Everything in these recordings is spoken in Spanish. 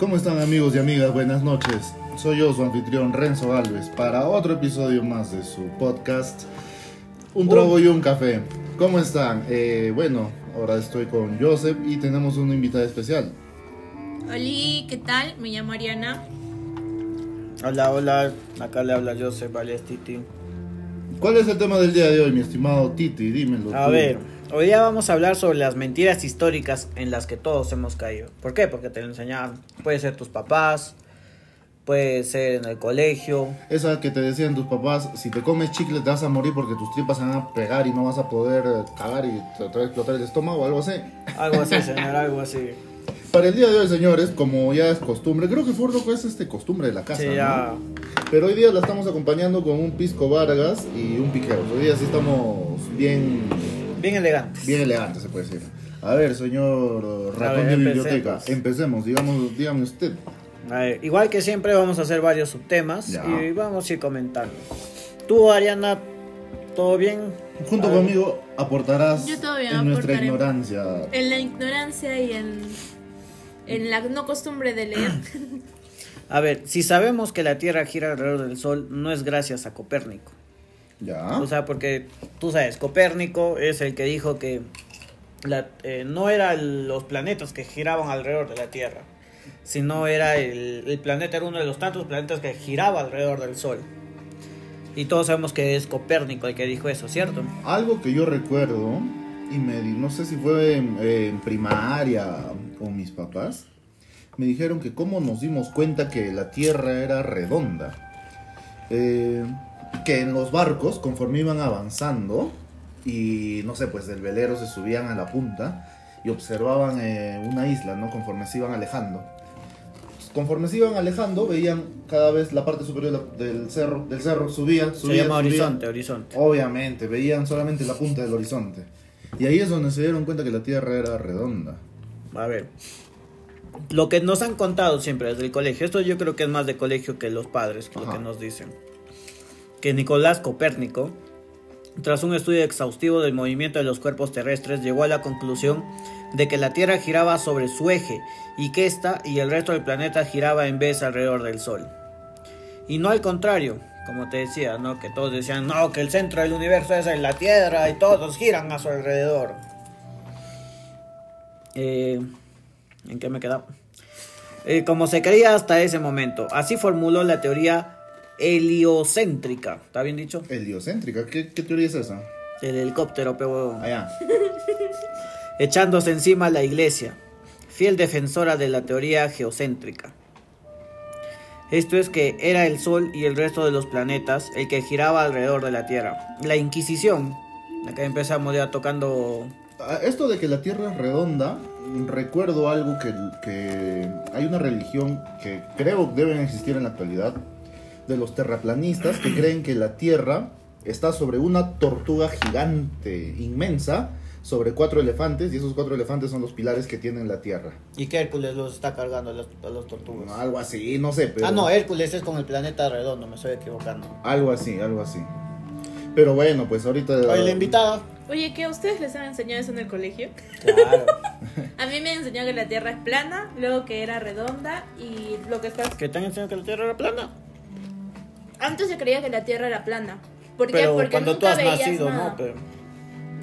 ¿Cómo están amigos y amigas? Buenas noches. Soy yo, su anfitrión Renzo Alves, para otro episodio más de su podcast Un Trogo y un Café. ¿Cómo están? Eh, bueno, ahora estoy con Joseph y tenemos una invitada especial. Hola, ¿qué tal? Me llamo Ariana. Hola, hola, acá le habla Joseph alias Titi. ¿Cuál es el tema del día de hoy, mi estimado Titi? Dímelo. A tú. ver, hoy día vamos a hablar sobre las mentiras históricas en las que todos hemos caído. ¿Por qué? Porque te lo enseñaron. Puede ser tus papás, puede ser en el colegio. Esa que te decían tus papás, si te comes chicle te vas a morir porque tus tripas se van a pegar y no vas a poder eh, cagar y te va a explotar el estómago o algo así. Algo así, señor, algo así. Para el día de hoy, señores, como ya es costumbre, creo que Furdo es este costumbre de la casa. Sí, ¿no? ya. Pero hoy día la estamos acompañando con un pisco Vargas y un piquero. Hoy día sí estamos bien, Bien elegantes. bien elegantes, se puede decir. A ver, señor ratón ver, de biblioteca, empecemos. empecemos, digamos, dígame usted. A ver, igual que siempre vamos a hacer varios subtemas Ya. y vamos a ir comentando. Tú, Ariana, ¿todo bien? Junto A ver. conmigo aportarás Yo todavía en nuestra ignorancia. En la ignorancia y en, en la no costumbre de leer. A ver, si sabemos que la Tierra gira alrededor del Sol, no es gracias a Copérnico. Ya. O sea, porque tú sabes, Copérnico es el que dijo que la, eh, no eran los planetas que giraban alrededor de la Tierra, sino era el, el planeta, era uno de los tantos planetas que giraba alrededor del Sol. Y todos sabemos que es Copérnico el que dijo eso, ¿cierto? Algo que yo recuerdo, y me di- no sé si fue en, en primaria con mis papás, me dijeron que cómo nos dimos cuenta que la Tierra era redonda. Eh, que en los barcos, conforme iban avanzando, y no sé, pues del velero se subían a la punta y observaban eh, una isla, ¿no? Conforme se iban alejando. Conforme se iban alejando, veían cada vez la parte superior del cerro, del cerro subía, Se subía, llama subía. Horizonte, Horizonte. Obviamente, veían solamente la punta del horizonte. Y ahí es donde se dieron cuenta que la Tierra era redonda. A ver. Lo que nos han contado siempre desde el colegio, esto yo creo que es más de colegio que los padres, lo Ajá. que nos dicen. Que Nicolás Copérnico, tras un estudio exhaustivo del movimiento de los cuerpos terrestres, llegó a la conclusión de que la Tierra giraba sobre su eje y que ésta y el resto del planeta giraba en vez alrededor del Sol. Y no al contrario, como te decía, ¿no? Que todos decían, no, que el centro del universo es en la Tierra y todos giran a su alrededor. Eh, ¿En qué me quedaba? Eh, como se creía hasta ese momento. Así formuló la teoría heliocéntrica. ¿Está bien dicho? Heliocéntrica, ¿qué, qué teoría es esa? El helicóptero, pero Allá. echándose encima la iglesia, fiel defensora de la teoría geocéntrica. Esto es que era el Sol y el resto de los planetas el que giraba alrededor de la Tierra. La Inquisición, acá empezamos ya tocando... Ah, Esto de que la Tierra es redonda, recuerdo algo que, que hay una religión que creo deben existir en la actualidad, de los terraplanistas que creen que la Tierra está sobre una tortuga gigante, inmensa, sobre cuatro elefantes, y esos cuatro elefantes son los pilares que tienen la Tierra. Y que Hércules los está cargando a los, a los tortugas. Algo así, no sé, pero... Ah, no, Hércules es con el planeta redondo, me estoy equivocando. Algo así, algo así. Pero bueno, pues ahorita... Oye, la invitada. Oye, ¿qué? ¿Ustedes les han enseñado eso en el colegio? Claro. A mí me han enseñado que la Tierra es plana, luego que era redonda y lo que está... ¿Que te han enseñado que la Tierra era plana? Antes se creía que la Tierra era plana. ¿Por qué? Pero Porque cuando tú nunca has veías nacido, nada. ¿no? Pero...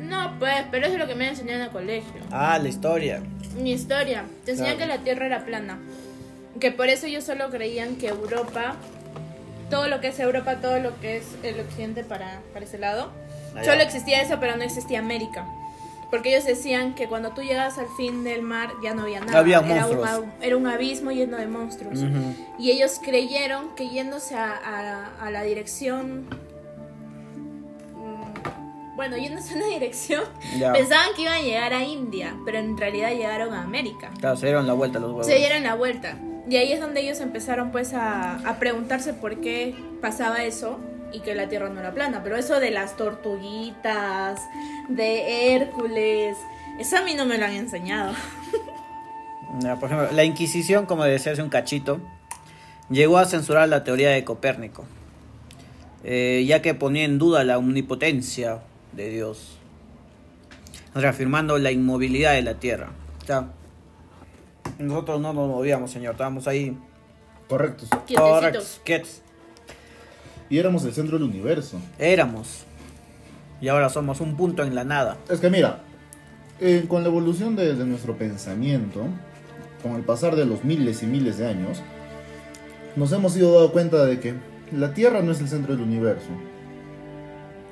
No, pues, pero eso es lo que me han enseñado en el colegio. Ah, la historia. Mi historia. Te enseñan Claro. que la Tierra era plana. Que por eso ellos solo creían que Europa, todo lo que es Europa, todo lo que es el occidente para, para ese lado, Allá. solo existía eso, pero no existía América. Porque ellos decían que cuando tú llegas al fin del mar ya no había nada. Había era, un, era un abismo lleno de monstruos. Ujú. Y ellos creyeron que yéndose a, a- a la dirección... mm, Bueno, yéndose a una dirección, Ya. pensaban que iban a llegar a India, pero en realidad llegaron a América. Claro, se dieron la vuelta los huevos. Se dieron la vuelta. Y ahí es donde ellos empezaron pues a, a preguntarse por qué pasaba eso y que la Tierra no era plana. Pero eso de las tortuguitas, de Hércules, eso a mí no me lo han enseñado. Por ejemplo, la Inquisición, como decía hace un cachito, llegó a censurar la teoría de Copérnico, eh, ya que ponía en duda la omnipotencia de Dios, reafirmando la inmovilidad de la Tierra. O sea, Nosotros no nos movíamos, señor. Estábamos ahí. Correctos. Quietecitos. Correctos, quietos. Y éramos el centro del universo. Éramos. Y ahora somos un punto en la nada. Es que mira, eh, con la evolución de, de nuestro pensamiento, con el pasar de los miles y miles de años, nos hemos ido dando cuenta de que la Tierra no es el centro del universo.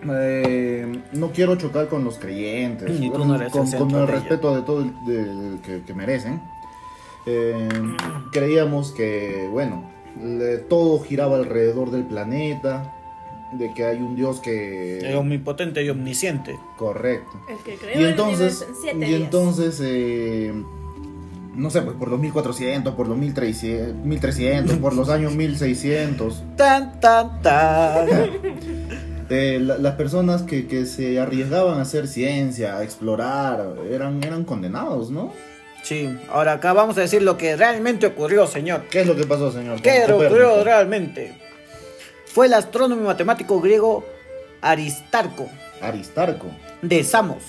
Eh, no quiero chocar con los creyentes, Ni tú con, no eres el con- con respeto de todo el que merecen. Eh, creíamos que, bueno, le- todo giraba alrededor del planeta, de que hay un Dios que... Es omnipotente y omnisciente. Correcto. El que creó Y el entonces, universo en siete y días. entonces eh, no sé, pues por los 1400, por los 1300, 1300 por los años 1600, Tan, tan, tan. eh, la- las personas que, que se arriesgaban a hacer ciencia, a explorar, eran, eran condenados, ¿no? Sí, ahora acá vamos a decir lo que realmente ocurrió, señor. ¿Qué es lo que pasó, señor? ¿Qué ocurrió realmente? Fue el astrónomo y matemático griego Aristarco Aristarco. de Samos,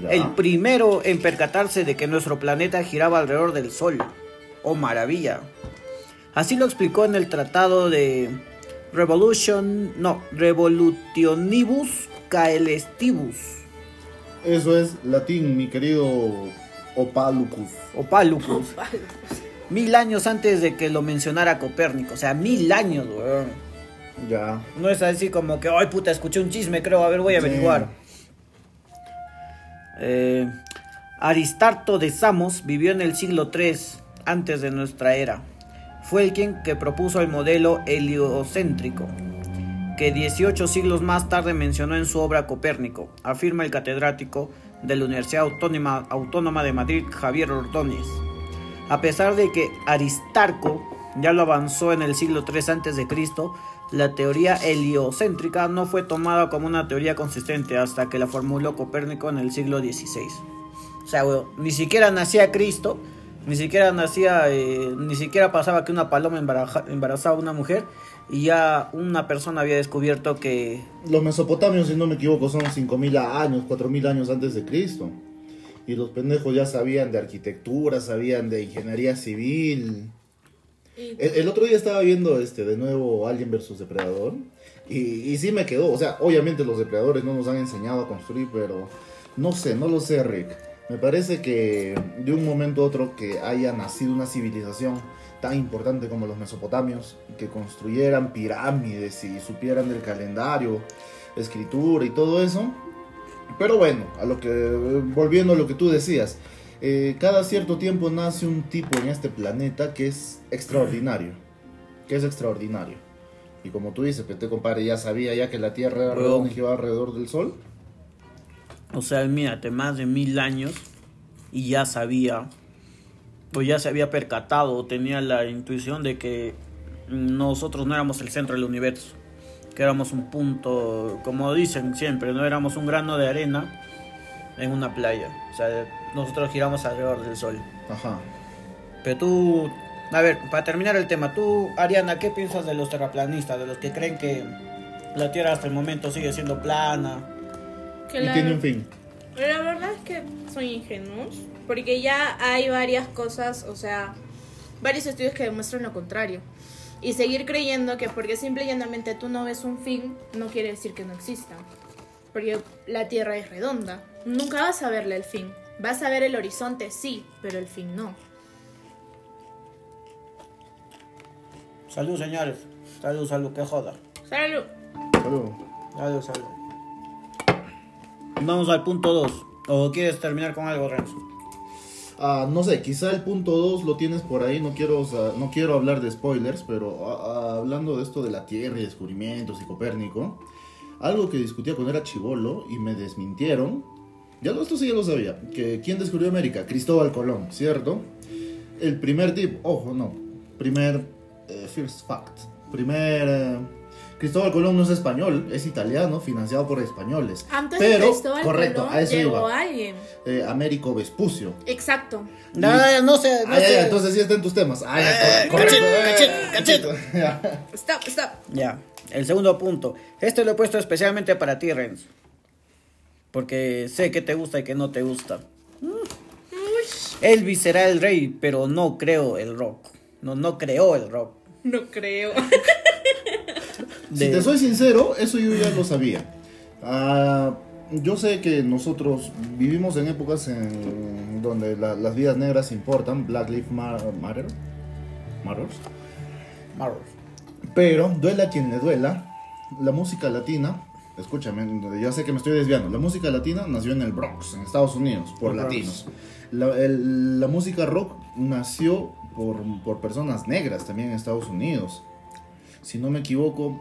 Ya. el primero en percatarse de que nuestro planeta giraba alrededor del Sol. ¡Oh, maravilla! Así lo explicó en el tratado de Revolution, no, Revolutionibus Caelestibus, Eso es latín, mi querido Opalucus. o Palucus, mil años antes de que lo mencionara Copérnico, o sea, mil años, weón. Ya. No es así como que, ay puta, escuché un chisme, creo, a ver, voy a Sí. averiguar. Eh, Aristarto de Samos vivió en el siglo III antes de nuestra era. Fue el quien que propuso el modelo heliocéntrico, que 18 siglos más tarde mencionó en su obra Copérnico, afirma el catedrático de la Universidad Autónoma, Autónoma de Madrid, Javier Ordóñez. A pesar de que Aristarco ya lo avanzó en el siglo III a.C., la teoría heliocéntrica no fue tomada como una teoría consistente hasta que la formuló Copérnico en el siglo XVI. O sea, ni siquiera nacía Cristo, ni siquiera nacía, eh, ni siquiera pasaba que una paloma embarazaba a una mujer y ya una persona había descubierto que Los mesopotamios, si no me equivoco, son 5.000 años, 4.000 años antes de Cristo. Y los pendejos ya sabían de arquitectura, sabían de ingeniería civil. Y- El, el otro día estaba viendo este de nuevo Alien vs Depredador. Y, y sí me quedó. O sea, obviamente los depredadores no nos han enseñado a construir, pero no sé, no lo sé, Rick. Me parece que de un momento a otro que haya nacido una civilización tan importante como los mesopotamios, que construyeran pirámides y supieran del calendario, escritura y todo eso. Pero bueno, a lo que volviendo a lo que tú decías, eh, cada cierto tiempo nace un tipo en este planeta que es extraordinario, que es extraordinario. Y como tú dices, Pete compadre ya sabía ya que la Tierra era redonda y que iba alrededor del Sol. O sea, mírate, más de mil años y ya sabía, o ya se había percatado, o tenía la intuición de que nosotros no éramos el centro del universo, que éramos un punto, como dicen siempre, no éramos un grano de arena en una playa. O sea, nosotros giramos alrededor del sol. Ajá. Pero tú, a ver, para terminar el tema, tú, Ariana, ¿qué piensas de los terraplanistas, de los que creen que la Tierra hasta el momento sigue siendo plana? que Y la- tiene un fin. La verdad es que son ingenuos, porque ya hay varias cosas, o sea, varios estudios que demuestran lo contrario. Y seguir creyendo que porque simple y llanamente tú no ves un fin, no quiere decir que no exista. Porque la Tierra es redonda. Nunca vas a verle el fin. Vas a ver el horizonte, sí, pero el fin no. Salud, señores. Salud, salud, que joda. Salud. Salud. Salud, salud. Vamos al punto 2. ¿O quieres terminar con algo, Renzo? Ah, no sé, quizá el punto 2 lo tienes por ahí, no quiero, no quiero hablar de spoilers, pero ah, ah, hablando de esto de la Tierra y descubrimientos y Copérnico, algo que discutía cuando era chivolo y me desmintieron, ya lo, esto sí ya lo sabía, que ¿quién descubrió América? Cristóbal Colón, ¿cierto? El primer tip, ojo, no, primer, eh, first fact, primer... eh, Cristóbal Colón no es español, es italiano, financiado por españoles. Antes pero, de Cristóbal correcto, Colón a eso llegó iba. alguien. Eh, Américo Vespucio. Exacto. No, no sé, no Ah, sé. ya, entonces sí está en tus temas. Ah, ya, Eh, correcto. Eh, cachete, Ya. Stop, stop. Ya, el segundo punto. Este lo he puesto especialmente para ti, Renzo. Porque sé que te gusta y que no te gusta. Elvis será el rey, pero no creo el rock. No, no creó el rock. No creo. Si te soy sincero, eso yo ya lo sabía. Ah, yo sé que nosotros vivimos en épocas en donde la- las vidas negras importan, Black Lives Ma- Matter, Matters. Marvel. Pero duela quien le duela, la música latina, escúchame, ya sé que me estoy desviando, la música latina nació en el Bronx, en Estados Unidos, por El latinos. La, el- la música rock nació por, por personas negras también en Estados Unidos. Si no me equivoco,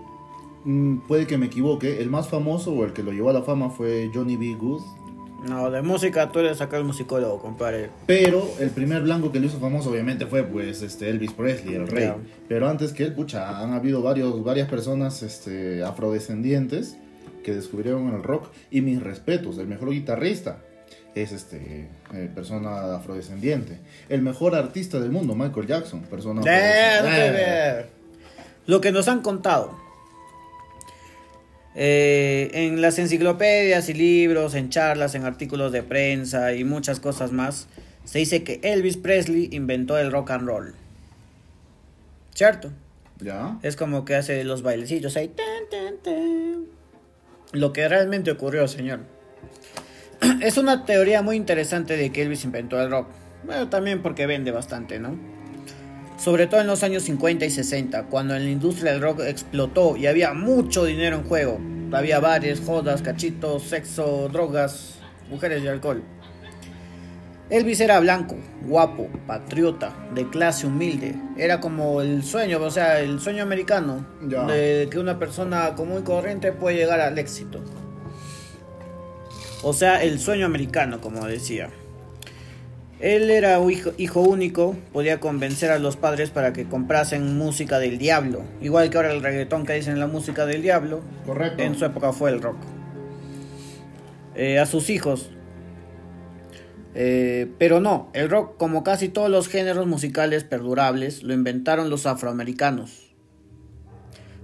puede que me equivoque, el más famoso o el que lo llevó a la fama fue Johnny B. Good. No, de música tú eres acá el musicólogo, compadre. Pero el primer blanco que lo hizo famoso obviamente fue pues este Elvis Presley, el rey. Pero antes que él, pucha, han habido varios, varias personas este, afrodescendientes que descubrieron el rock. Y mis respetos, el mejor guitarrista es este eh, persona afrodescendiente. El mejor artista del mundo, Michael Jackson, persona afrodescendiente. Lo que nos han contado. Eh, en las enciclopedias y libros, en charlas, en artículos de prensa y muchas cosas más, se dice que Elvis Presley inventó el rock and roll. ¿Cierto? ¿Ya? Es como que hace los bailecillos ahí. tan, tan, tan. Lo que realmente ocurrió, señor. Es una teoría muy interesante de que Elvis inventó el rock. Bueno, también porque vende bastante, ¿no? Sobre todo en los años 50 y 60, cuando en la industria del rock explotó y había mucho dinero en juego. Había bares, jodas, cachitos, sexo, drogas, mujeres y alcohol. Elvis era blanco, guapo, patriota, de clase humilde. Era como el sueño, o sea, el sueño americano Ya. de que una persona común y corriente puede llegar al éxito. O sea, el sueño americano, como decía. Él era hijo, hijo único, podía convencer a los padres para que comprasen música del diablo. Igual que ahora el reggaetón que dicen la música del diablo, Correcto. en su época fue el rock. Eh, a sus hijos. Eh, pero no, el rock, como casi todos los géneros musicales perdurables, lo inventaron los afroamericanos.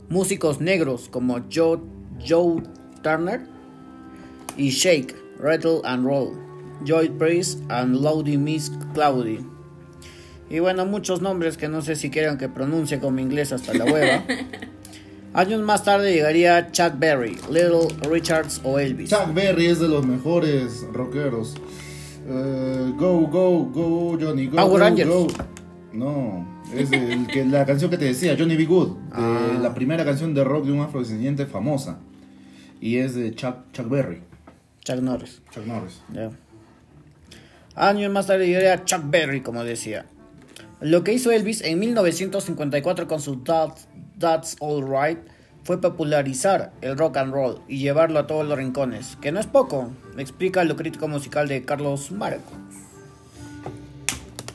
Músicos negros como Joe, Joe Turner y Shake, Rattle and Roll, Joy Priest and Lowdy Miss Cloudy. Y bueno, muchos nombres que no sé si quieran que pronuncie como inglés hasta la hueva. Años más tarde llegaría Chuck Berry, Little Richards o Elvis. Chuck Berry es de los mejores rockeros. Eh, go, go, go, Johnny, go, Power go, Rangers. go. No, es el que, la canción que te decía, Johnny B. Good. Ah. La primera canción de rock de un afrodescendiente famosa. Y es de Chuck, Chuck Berry. Chuck Norris. Chuck Norris. ya. Años más tarde llegaría Chuck Berry, como decía. Lo que hizo Elvis en 1954 con su That, That's All Right fue popularizar el rock and roll y llevarlo a todos los rincones, que no es poco, explica lo crítico musical de Carlos Marco.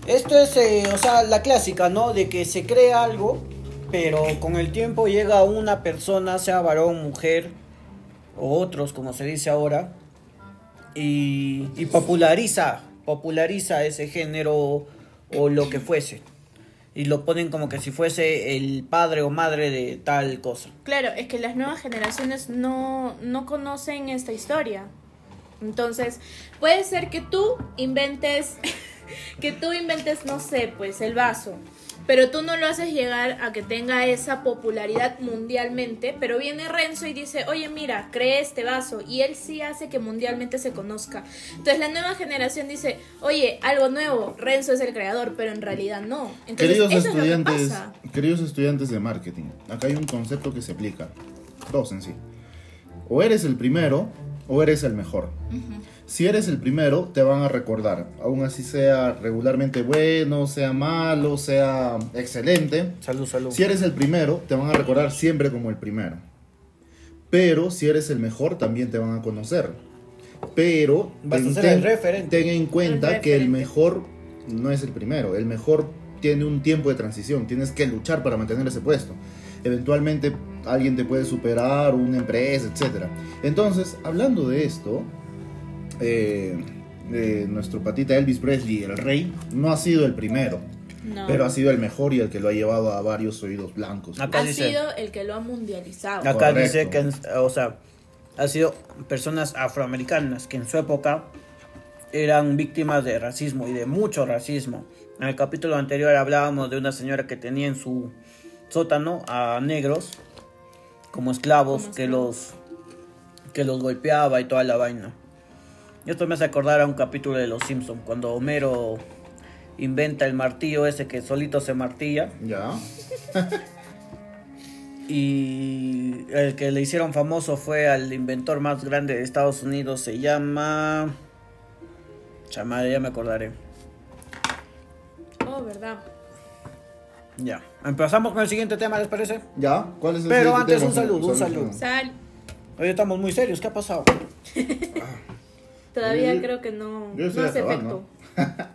Esto es, eh, o sea, la clásica, ¿no? De que se crea algo, pero con el tiempo llega una persona, sea varón, mujer, o otros, como se dice ahora, y populariza, populariza ese género o lo que fuese. Y lo ponen como que si fuese el padre o madre de tal cosa. Claro, es que las nuevas generaciones no, no conocen esta historia. Entonces, puede ser que tú inventes, que tú inventes, no sé, pues el vaso. Pero tú no lo haces llegar a que tenga esa popularidad mundialmente. Pero viene Renzo y dice, oye, mira, creé este vaso. Y él sí hace que mundialmente se conozca. Entonces la nueva generación dice, oye, algo nuevo, Renzo es el creador, pero en realidad no. Entonces, Queridos eso es lo que estudiantes, pasa. queridos estudiantes de marketing, acá hay un concepto que se aplica. Dos en sí. O eres el primero o eres el mejor. Si eres el primero, te van a recordar, aún así sea regularmente bueno, sea malo, sea excelente. Salud, salud. Si eres el primero, te van a recordar siempre como el primero. Pero si eres el mejor, también te van a conocer. Pero Vas a ten, ser el ten- referente. ten en cuenta El que el mejor no es el primero. El mejor tiene un tiempo de transición. Tienes que luchar para mantener ese puesto. Eventualmente alguien te puede superar, una empresa, etc. Entonces, hablando de esto, eh, eh, nuestro patita Elvis Presley, el rey, no ha sido el primero. No. Pero ha sido el mejor y el que lo ha llevado a varios oídos blancos. Acá ha dice- sido el que lo ha mundializado. Acá Correcto. dice que, o sea, ha sido personas afroamericanas que en su época eran víctimas de racismo y de mucho racismo. En el capítulo anterior hablábamos de una señora que tenía en su sótano a negros como esclavos Como que esclavos. los que los golpeaba y toda la vaina. Esto me hace acordar a un capítulo de Los Simpsons cuando Homero inventa el martillo ese que solito se martilla Ya. y el que le hicieron famoso fue al inventor más grande de Estados Unidos, se llama Chamada, ya me acordaré. Oh, verdad. Ya. Empezamos con el siguiente tema, ¿les parece? Ya. ¿Cuál es el Pero siguiente antes tema? un saludo, un saludo. Sal. Hoy estamos muy serios, ¿qué ha pasado? Todavía Yo- creo que no, no hace acabando. efecto.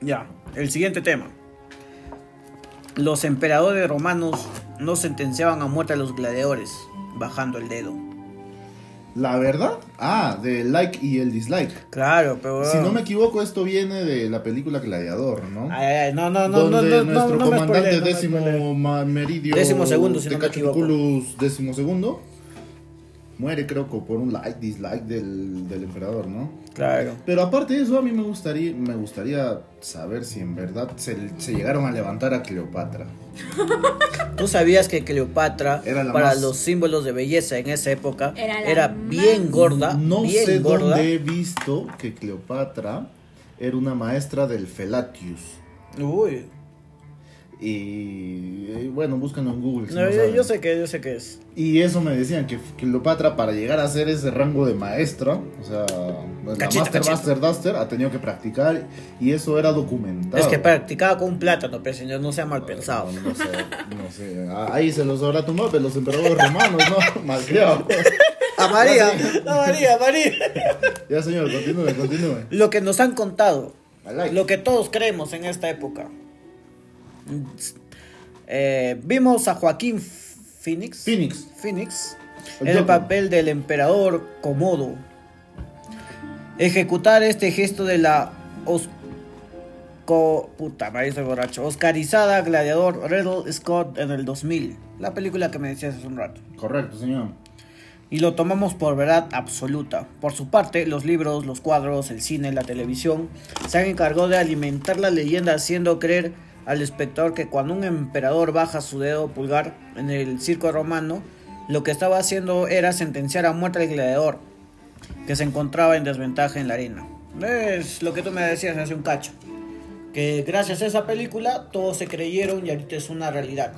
Ya, el siguiente tema. Los emperadores romanos no sentenciaban a muerte a los gladiadores, bajando el dedo. La verdad. Ah, del like y el dislike. Claro, pero... Si no me equivoco, esto viene de la película Gladiador, ¿no? Ay, ay, no, no, no, no, donde no, no, nuestro no me comandante me décimo spoilees. ma- meridio Décimo segundo, si no me Tecachuculus décimo segundo muere creo que por un like dislike del, del emperador no Claro. pero aparte de eso a mí me gustaría me gustaría saber si en verdad se, se llegaron a levantar a Cleopatra ¿Tú sabías que Cleopatra, Era la para más- los símbolos de belleza en esa época, Era bien más- gorda? no bien sé gorda. dónde he visto que Cleopatra era una maestra del Felatius Uy. Y bueno búsquenlo en Google si No, no yo, yo sé que, yo sé que es. Y eso me decían que Cleopatra para llegar a ser ese rango de maestra, o sea, la Master. Master Duster ha tenido que practicar y eso era documentado. Es que practicaba con un plátano, pero señor, no sea mal pensado. No, no sé, no sé. Ah, Ahí se los habrá tomado de los emperadores romanos, ¿no? Malcriado. A María, a María, a María. Ya, señor, continúe, continúe. Lo que nos han contado, like. lo que todos creemos en esta época. Eh, vimos a Joaquín Phoenix. Phoenix. Phoenix El en el papel del emperador Komodo. Ejecutar este gesto de la Osco... Puta, borracho. Oscarizada gladiador Riddle Scott en el 2000. La película que me decías hace un rato. Correcto, señor. Y lo tomamos por verdad absoluta. Por su parte, los libros, los cuadros, el cine, la televisión se han encargado de alimentar la leyenda haciendo creer al espectador que cuando un emperador baja su dedo pulgar en el circo romano, lo que estaba haciendo era sentenciar a muerte al gladiador, que se encontraba en desventaja en la arena. Es lo que tú me decías hace un cacho. Que gracias a esa película todos se creyeron y ahorita es una realidad.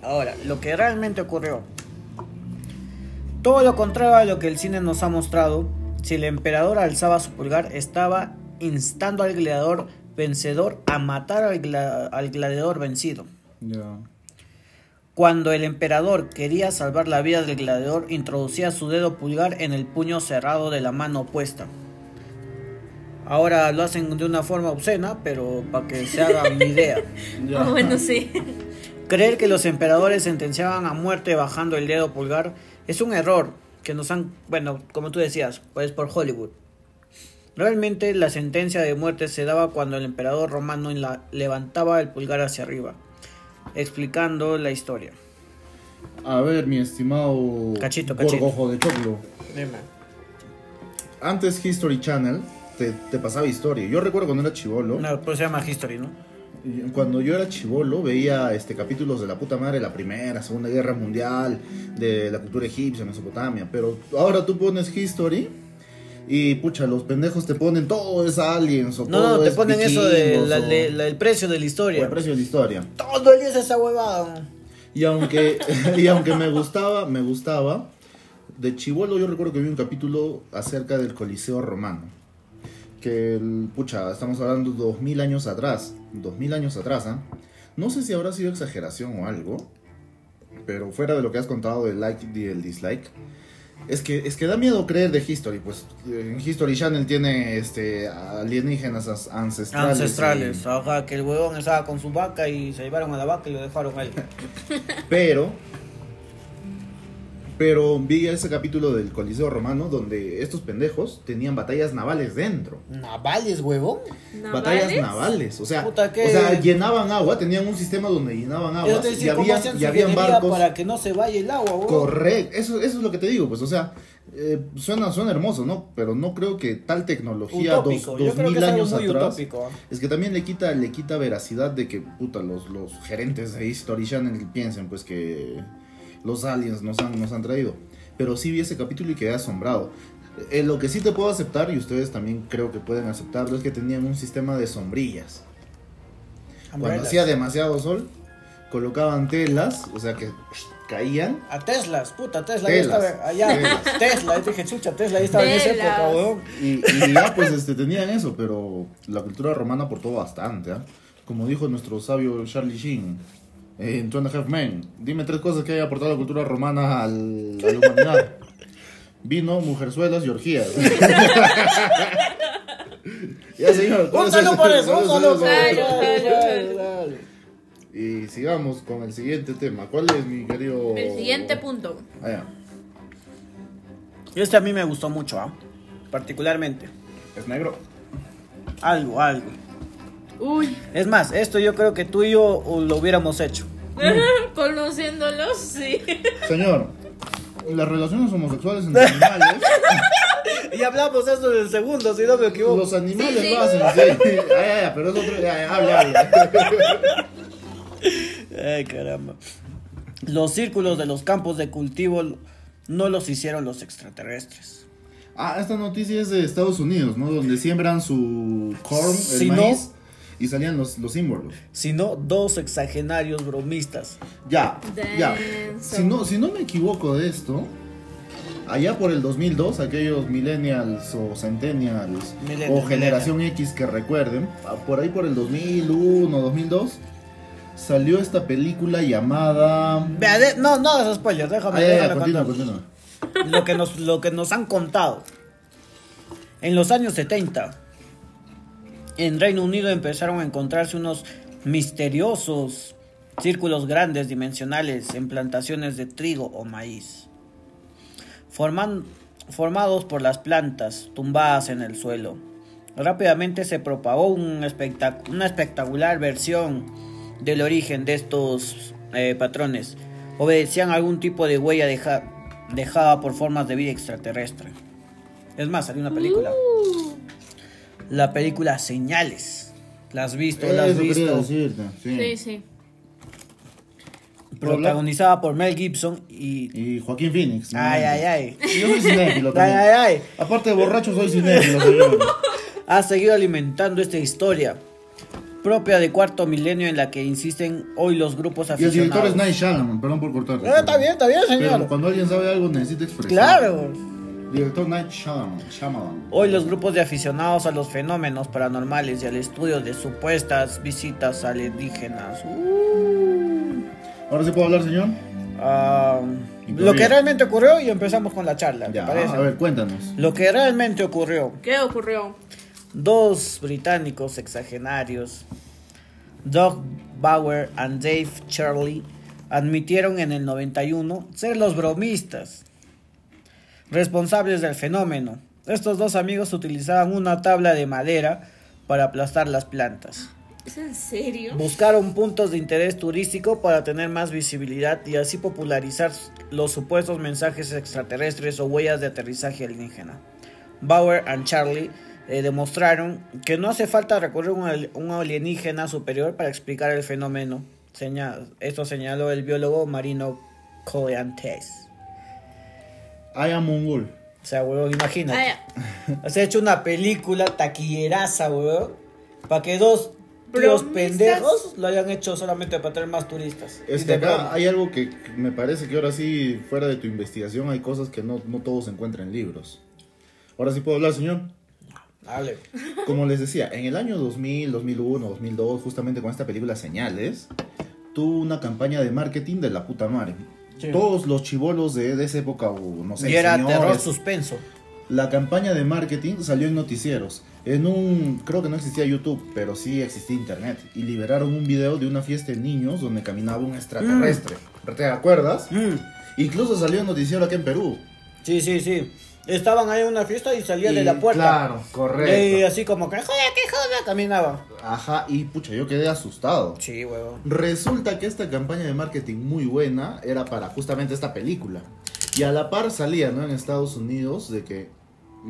Ahora, lo que realmente ocurrió. Todo lo contrario a lo que el cine nos ha mostrado, si el emperador alzaba su pulgar, estaba instando al gladiador vencedor a matar al, gla- al gladiador vencido. Cuando el emperador quería salvar la vida del gladiador, introducía su dedo pulgar en el puño cerrado de la mano opuesta. Ahora lo hacen de una forma obscena, pero para que se hagan una idea. Oh, bueno, sí. Creer que los emperadores sentenciaban a muerte bajando el dedo pulgar es un error que nos han, bueno, como tú decías, pues por Hollywood. Realmente la sentencia de muerte se daba cuando el emperador romano levantaba el pulgar hacia arriba, explicando la historia. A ver, mi estimado Cachito, cachito. gorgojo de choclo. Antes History Channel te, te pasaba historia. Yo recuerdo cuando era chivolo. No, pues se llama History, ¿no? Cuando yo era chivolo veía este capítulos de la puta madre, la primera, segunda guerra mundial, de la cultura egipcia, Mesopotamia, pero ahora tú pones history y pucha, los pendejos te ponen todo es aliens o No, todo no, te es ponen eso de o- de- el precio de la historia. el precio de la historia. Todo el día es esa huevada. Y aunque, y aunque me gustaba, me gustaba, de chivolo yo recuerdo que vi un capítulo acerca del Coliseo Romano. Que, el- pucha, estamos hablando dos mil años atrás. Dos mil años atrás, ¿ah? No sé si habrá sido exageración o algo. Pero fuera de lo que has contado del like y el dislike. Es que, es que da miedo creer de History. Pues en History Channel tiene este, alienígenas as- ancestrales. Ancestrales, y- ajá, que el huevón estaba con su vaca y se llevaron a la vaca y lo dejaron ahí. Pero, pero vi ese capítulo del Coliseo Romano donde estos pendejos tenían batallas navales dentro. ¿Navales, huevón? Batallas navales, o sea, o sea, llenaban agua, tenían un sistema donde llenaban agua Yo te y decía, ¿cómo habían, hacían y habían barcos. para que no se vaya el agua, huevón? Correcto, eso, eso es lo que te digo, pues, o sea, eh, suena, suena hermoso, ¿no? Pero no creo que tal tecnología dos, Utópico. Dos creo que mil es años muy atrás. utópico. Es que también le quita, le quita veracidad de que, puta, los, los gerentes de History Channel piensen, pues, que los aliens nos han, nos han traído. Pero sí vi ese capítulo y quedé asombrado. Eh, lo que sí te puedo aceptar, y ustedes también creo que pueden aceptarlo, es que tenían un sistema de sombrillas. Cuando hacía demasiado sol, colocaban telas, o sea que caían. A Teslas, puta, Tesla. Telas. Ya estaba allá. Telas. Tesla, yo dije, chucha, Tesla, ya estaba en esa Telas. época, weón. Y, y ya pues este, tenían eso, pero la cultura romana aportó bastante. ¿ah? Como dijo nuestro sabio Charlie Sheen eh, en Two and a Half Men, dime tres cosas que haya aportado la cultura romana al- a la humanidad. Vino, mujerzuelas y orgías. ya señor. ¿cuál Un saludo por eso, un saludo. Y sigamos con el siguiente tema. ¿Cuál es mi querido? El siguiente punto. Ah, ya. Este a mí me gustó mucho, ¿ah? Particularmente. Es negro. Algo, algo. Uy, Es más, esto yo creo que tú y yo uh, lo hubiéramos hecho. conociéndolos, sí. Señor, las relaciones homosexuales entre animales. Y hablamos eso en el segundo, si no me equivoco. Los animales Sí, sí. lo hacen, sí. Ay, ay, ay, pero es otro. hable, hable. Ay, caramba. Los círculos de los campos de cultivo no los hicieron los extraterrestres. Ah, esta noticia es de Estados Unidos, ¿no? Donde siembran su corn, el Si no- maíz, y salían los, los símbolos. Sino dos exagenarios bromistas. Ya, ya. Si no, si no me equivoco de esto, allá por el 2002, aquellos millennials o centennials Millennial, o generación X que recuerden, ah, por ahí por el 2001, 2002, salió esta película llamada... Vea, de- no, no hagas spoilers, déjame, Ah, ya, ya, déjame continúa, contar. continúa. lo que nos lo que nos han contado. En los años 70 en Reino Unido empezaron a encontrarse unos misteriosos círculos grandes dimensionales en plantaciones de trigo o maíz. Forman- formados por las plantas tumbadas en el suelo. Rápidamente se propagó un espectac- una espectacular versión del origen de estos eh, patrones. Obedecían a algún tipo de huella deja- dejada por formas de vida extraterrestre. Es más, salió una película. La película Señales. ¿La has visto? ¿La has Eso quería visto? decirte, sí. sí, sí. Protagonizada por Mel Gibson y... Y Joaquín Phoenix. ¿no? Ay, ay, ay. Yo soy cinéfilo también. ay, ay. Aparte de borracho, soy cinéfilo, señor. ha seguido alimentando esta historia propia de cuarto milenio en la que insisten hoy los grupos Y el aficionados. director es Night Shyamalan, perdón por cortarte. Eh, está bien, está bien, Pero señor. cuando alguien sabe algo necesita expresar. Claro. Director Night Shyamalan. Hoy los grupos de aficionados a los fenómenos paranormales y al estudio de supuestas visitas alienígenas. Uh, Ahora sí puedo hablar, señor. ah, lo que realmente ocurrió y empezamos con la charla. ¿te Ya, parece? a ver, cuéntanos. Lo que realmente ocurrió. ¿Qué ocurrió? Dos británicos exagenarios, Doug Bauer and Dave Charlie, admitieron en el 91 ser los bromistas responsables del fenómeno. Estos dos amigos utilizaban una tabla de madera para aplastar las plantas. ¿Es en serio? Buscaron puntos de interés turístico para tener más visibilidad y así popularizar los supuestos mensajes extraterrestres o huellas de aterrizaje alienígena. Bauer and Charlie eh, demostraron que no hace falta recurrir a un al- un alienígena superior para explicar el fenómeno. Señal- esto señaló el biólogo marino Coleantes. I am Mongol. O sea, huevón, imagínate. Ah, ya. Se ha hecho una película taquilleraza, weón. Para que dos Bromistas. pendejos lo hayan hecho solamente para traer más turistas. Es que acá broma. hay algo que que me parece que ahora sí, fuera de tu investigación, hay cosas que no, no todos encuentran en libros. Ahora sí puedo hablar, señor. Dale. Como les decía, en el año 2000, 2001, 2002, justamente con esta película Señales, tuvo una campaña de marketing de la puta madre. Sí. Todos los chivolos de, de esa época, o no sé, y era señores, terror suspenso. La campaña de marketing salió en noticieros. En un, creo que no existía YouTube, pero sí existía internet. Y liberaron un video de una fiesta de niños donde caminaba un extraterrestre. ¿Te acuerdas? Mm. Incluso salió en noticiero aquí en Perú. Sí, sí, sí. Estaban ahí en una fiesta y salía de Y, la puerta. Claro, Y correcto. así como que, joder, que joder, caminaba. Ajá, y pucha, yo quedé asustado. Sí, huevón. Resulta que esta campaña de marketing muy buena era para justamente esta película. Y a la par salía, ¿no? En Estados Unidos de que,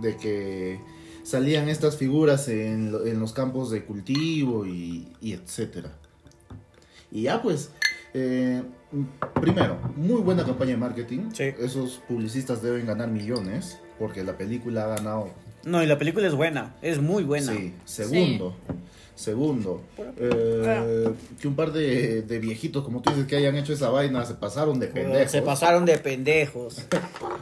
de que salían estas figuras en, en los campos de cultivo y, y etcétera. Y ya pues, eh, primero, muy buena campaña de marketing. Sí. Esos publicistas deben ganar millones porque la película ha ganado No, y la película es buena, es muy buena. Sí, segundo. Segundo, eh, que un par de, de viejitos, como tú dices, que hayan hecho esa vaina, se pasaron de pendejos. Se pasaron de pendejos.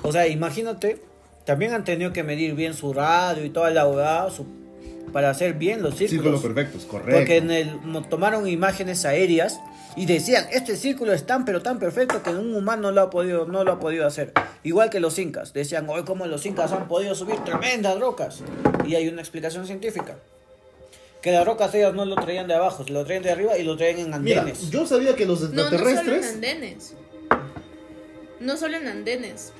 O sea, imagínate, también han tenido que medir bien su radio y toda la su- para hacer bien los círculos. Círculos perfectos, correcto. Porque en el, tomaron imágenes aéreas y decían, este círculo es tan pero tan perfecto que un humano lo ha podido, no lo ha podido hacer. Igual que los incas. Decían, hoy como los incas han podido subir tremendas rocas. Y hay una explicación científica. Que las rocas ellas no lo traían de abajo, se lo traían de arriba y lo traían en Mira, andenes. yo sabía que los No, no solo en extraterrestres... andenes. No solo en andenes.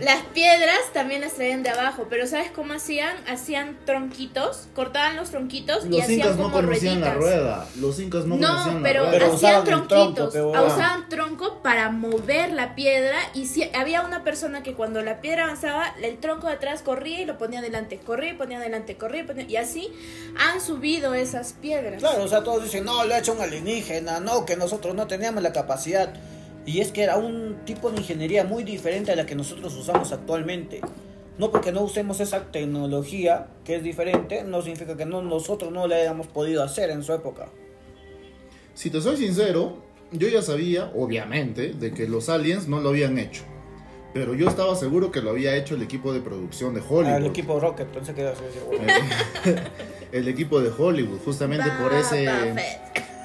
Las piedras también las traían de abajo, pero ¿sabes cómo hacían? Hacían tronquitos, cortaban los tronquitos y los hacían incas no como conocían la rueditas. rueda. Los incas no, No, conocían pero, la rueda. Pero hacían tronquitos, tronco, ah, usaban tronco para mover la piedra y si había una persona que cuando la piedra avanzaba, el tronco de atrás corría y lo ponía adelante, corría y ponía adelante, corría y ponía y así han subido esas piedras. Claro, o sea, todos dicen, no, lo ha hecho un alienígena, no, que nosotros no teníamos la capacidad. Y es que era un tipo de ingeniería muy diferente a la que nosotros usamos actualmente. No porque no usemos esa tecnología, que es diferente, no significa que no, nosotros no la hayamos podido hacer en su época. Si te soy sincero, yo ya sabía, obviamente, de que los aliens no lo habían hecho. Pero yo estaba seguro que lo había hecho el equipo de producción de Hollywood. Ah, el equipo Rocket, pensé que iba a decir, bueno. Eh, el equipo de Hollywood, justamente por ese...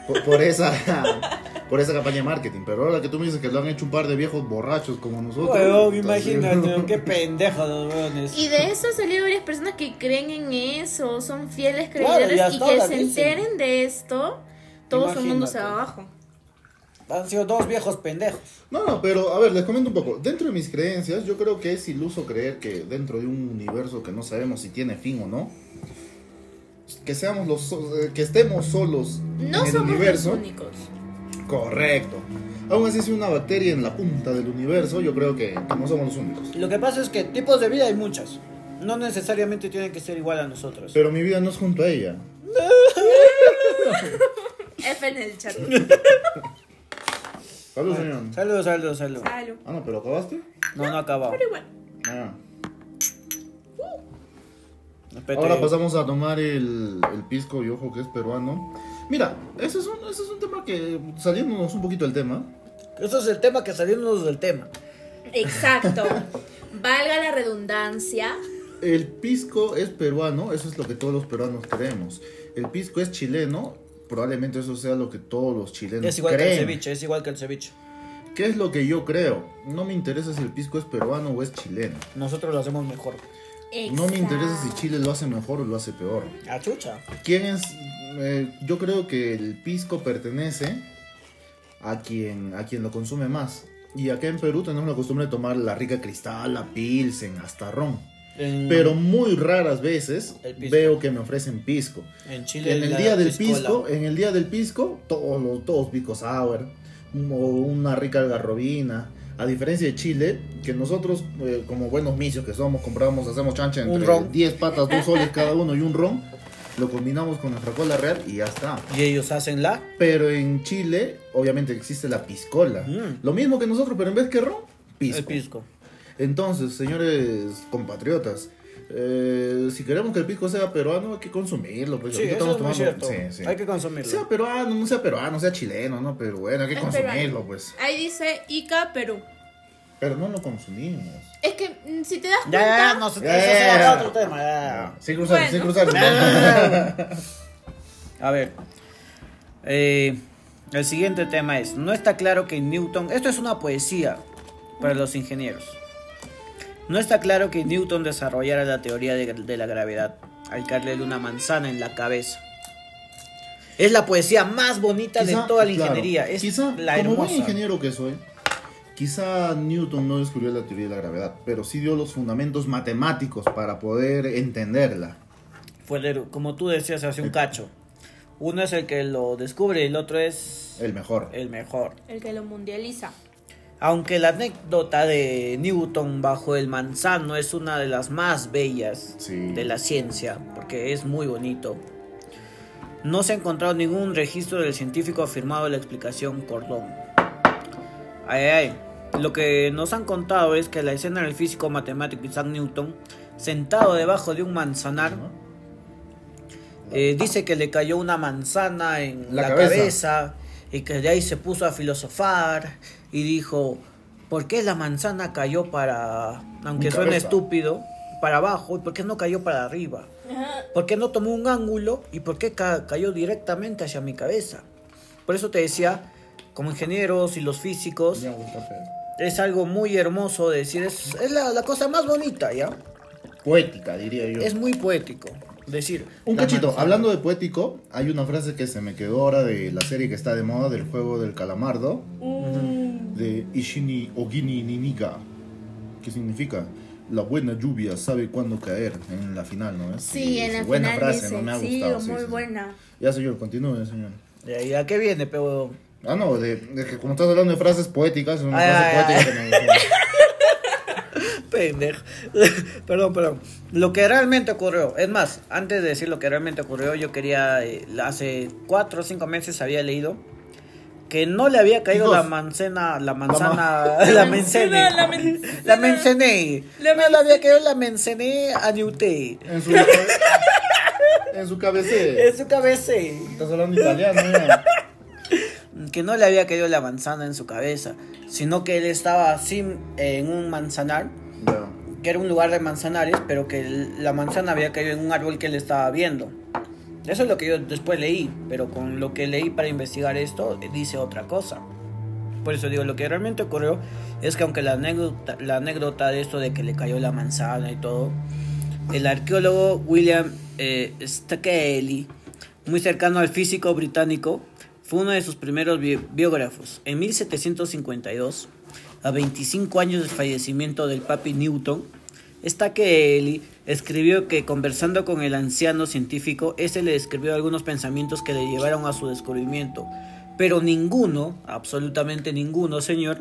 por, por esa por esa campaña de marketing. Pero ahora que tú me dices que lo han hecho un par de viejos borrachos como nosotros. Huevón, entonces- imagínate, qué pendejos los. Y de eso han salido varias personas que creen en eso, son fieles Claro, creidores y que se dicen. enteren de esto, todo su mundo se va abajo. Han sido dos viejos pendejos. No, no, pero a ver, les comento un poco. Dentro de mis creencias, yo creo que es iluso creer que dentro de un universo que no sabemos si tiene fin o no, que seamos los eh, que estemos solos No en el somos universo. los únicos. Correcto. Aún así, si una bacteria en la punta del universo, yo creo que, que no somos los únicos. Lo que pasa es que tipos de vida hay muchas. No necesariamente tienen que ser igual a nosotros. Pero mi vida no es junto a ella. F en el chat. Salud, señor. Saludos, saludos, saludos. Salud. Ah, no, pero acabaste. No, no ha acabado. Pero igual. Ah. Ahora pasamos a tomar el, el pisco y ojo que es peruano. Mira, ese es, un, ese es un tema que, saliéndonos un poquito del tema, Eso es el tema que salimos del tema. Exacto. Valga la redundancia. el pisco es peruano, eso es lo que todos los peruanos creemos. El pisco es chileno, probablemente eso sea lo que todos los chilenos Es igual que creen. el ceviche, es igual que el ceviche. ¿Qué es lo que yo creo? No me interesa si el pisco es peruano o es chileno. Nosotros lo hacemos mejor. No me interesa si Exacto. Chile lo hace mejor o lo hace peor. A chucha. ¿Quién es? Eh, yo creo que el pisco pertenece a quien, a quien lo consume más. Y acá en Perú tenemos la costumbre de tomar la rica cristal, la pilsen, hasta ron. En, Pero muy raras veces veo que me ofrecen pisco. en Chile. En el día del piscola. pisco, en el día del pisco, todos los todos pisco sour o una rica algarrobina. A diferencia de Chile, que nosotros, eh, como buenos misios que somos, compramos, hacemos chancha entre ron. 10 patas, 2 soles cada uno y un ron, lo combinamos con nuestra cola real y ya está. Y ellos hacen la. Pero en Chile, obviamente existe la piscola. Mm. Lo mismo que nosotros, pero en vez que ron, pisco. El pisco. Entonces, señores compatriotas, eh, si queremos que el pisco sea peruano, hay que consumirlo. Pues, Sí, es estamos muy tomando- cierto. sí, sí. Hay que consumirlo. Sea peruano, no sea peruano, sea chileno, ¿no? Pero bueno, hay que Es consumirlo, peruano. pues. Ahí dice Ica, Perú. Pero no lo consumimos. Es que mm, si te das cuenta, ya, no, eso Ya, se ya, va ya. a otro tema. Ya. Sin cruzar, Bueno. sin cruzar. A ver. Eh, el siguiente tema es, no está claro que Newton, esto es una poesía para los ingenieros. No está claro que Newton desarrollara la teoría de, de la gravedad al caerle una manzana en la cabeza. Es la poesía más bonita de toda la claro, ingeniería. Es quizá, la como buen hermosa. ingeniero que soy, quizá Newton no descubrió la teoría de la gravedad, pero sí dio los fundamentos matemáticos para poder entenderla. Fue el- como tú decías hace un cacho. Uno es el que lo descubre y el otro es El mejor. el mejor. el que lo mundializa. Aunque la anécdota de Newton bajo el manzano es una de las más bellas Sí. de la ciencia, porque es muy bonito, no se ha encontrado ningún registro del científico afirmado la explicación cordón. Ay, ay, Lo que nos han contado es que la escena del físico matemático Isaac Newton, sentado debajo de un manzanar, eh, dice que le cayó una manzana en La la, cabeza. cabeza. y que de ahí se puso a filosofar y dijo, ¿por qué la manzana cayó para, aunque suene estúpido, para abajo y por qué no cayó para arriba? ¿Por qué no tomó un ángulo y por qué ca- cayó directamente hacia mi cabeza? Por eso te decía, como ingenieros y los físicos, es algo muy hermoso de decir, es, es la, la cosa más bonita, ¿ya? Poética, diría yo. Es muy poético. Decir, Un cachito, manzana- hablando de poético, hay una frase que se me quedó ahora de la serie que está de moda del juego del calamardo, de Ishini Ogini Niniga, que significa la buena lluvia sabe cuándo caer en la final, ¿no? Es- Sí, en la buena final frase, dice, no me ha sí, gustado. sí, muy sí, sí. buena. Ya, señor, continúe, señor. ¿Y a qué viene, pero Ah, no, de, de que como estás hablando de frases poéticas, es una Ay, frase ay, poética que me. Pendejo. perdón, perdón. Lo que realmente ocurrió, es más, antes de decir lo que realmente ocurrió, yo quería, eh, hace cuatro o cinco meses había leído que no le había caído la manzana, la manzana, La la mencene, la men- la mencené, la no le había caído la mencené a Newté, En su, en su cabecera. en su cabeza, Estás hablando italiano, ya. que no le había caído la manzana en su cabeza, sino que él estaba así en un manzanar, que era un lugar de manzanares, pero que la manzana había caído en un árbol que él estaba viendo. Eso es lo que yo después leí, pero con lo que leí para investigar esto, dice otra cosa. Por eso digo, lo que realmente ocurrió es que aunque la anécdota, la anécdota de esto de que le cayó la manzana y todo, el arqueólogo William eh, Stakely, muy cercano al físico británico, fue uno de sus primeros bi- biógrafos. En 1752, a 25 años del fallecimiento del papi Newton, Stakely escribió que conversando con el anciano científico, ese le describió algunos pensamientos que le llevaron a su descubrimiento, pero ninguno, absolutamente ninguno, señor,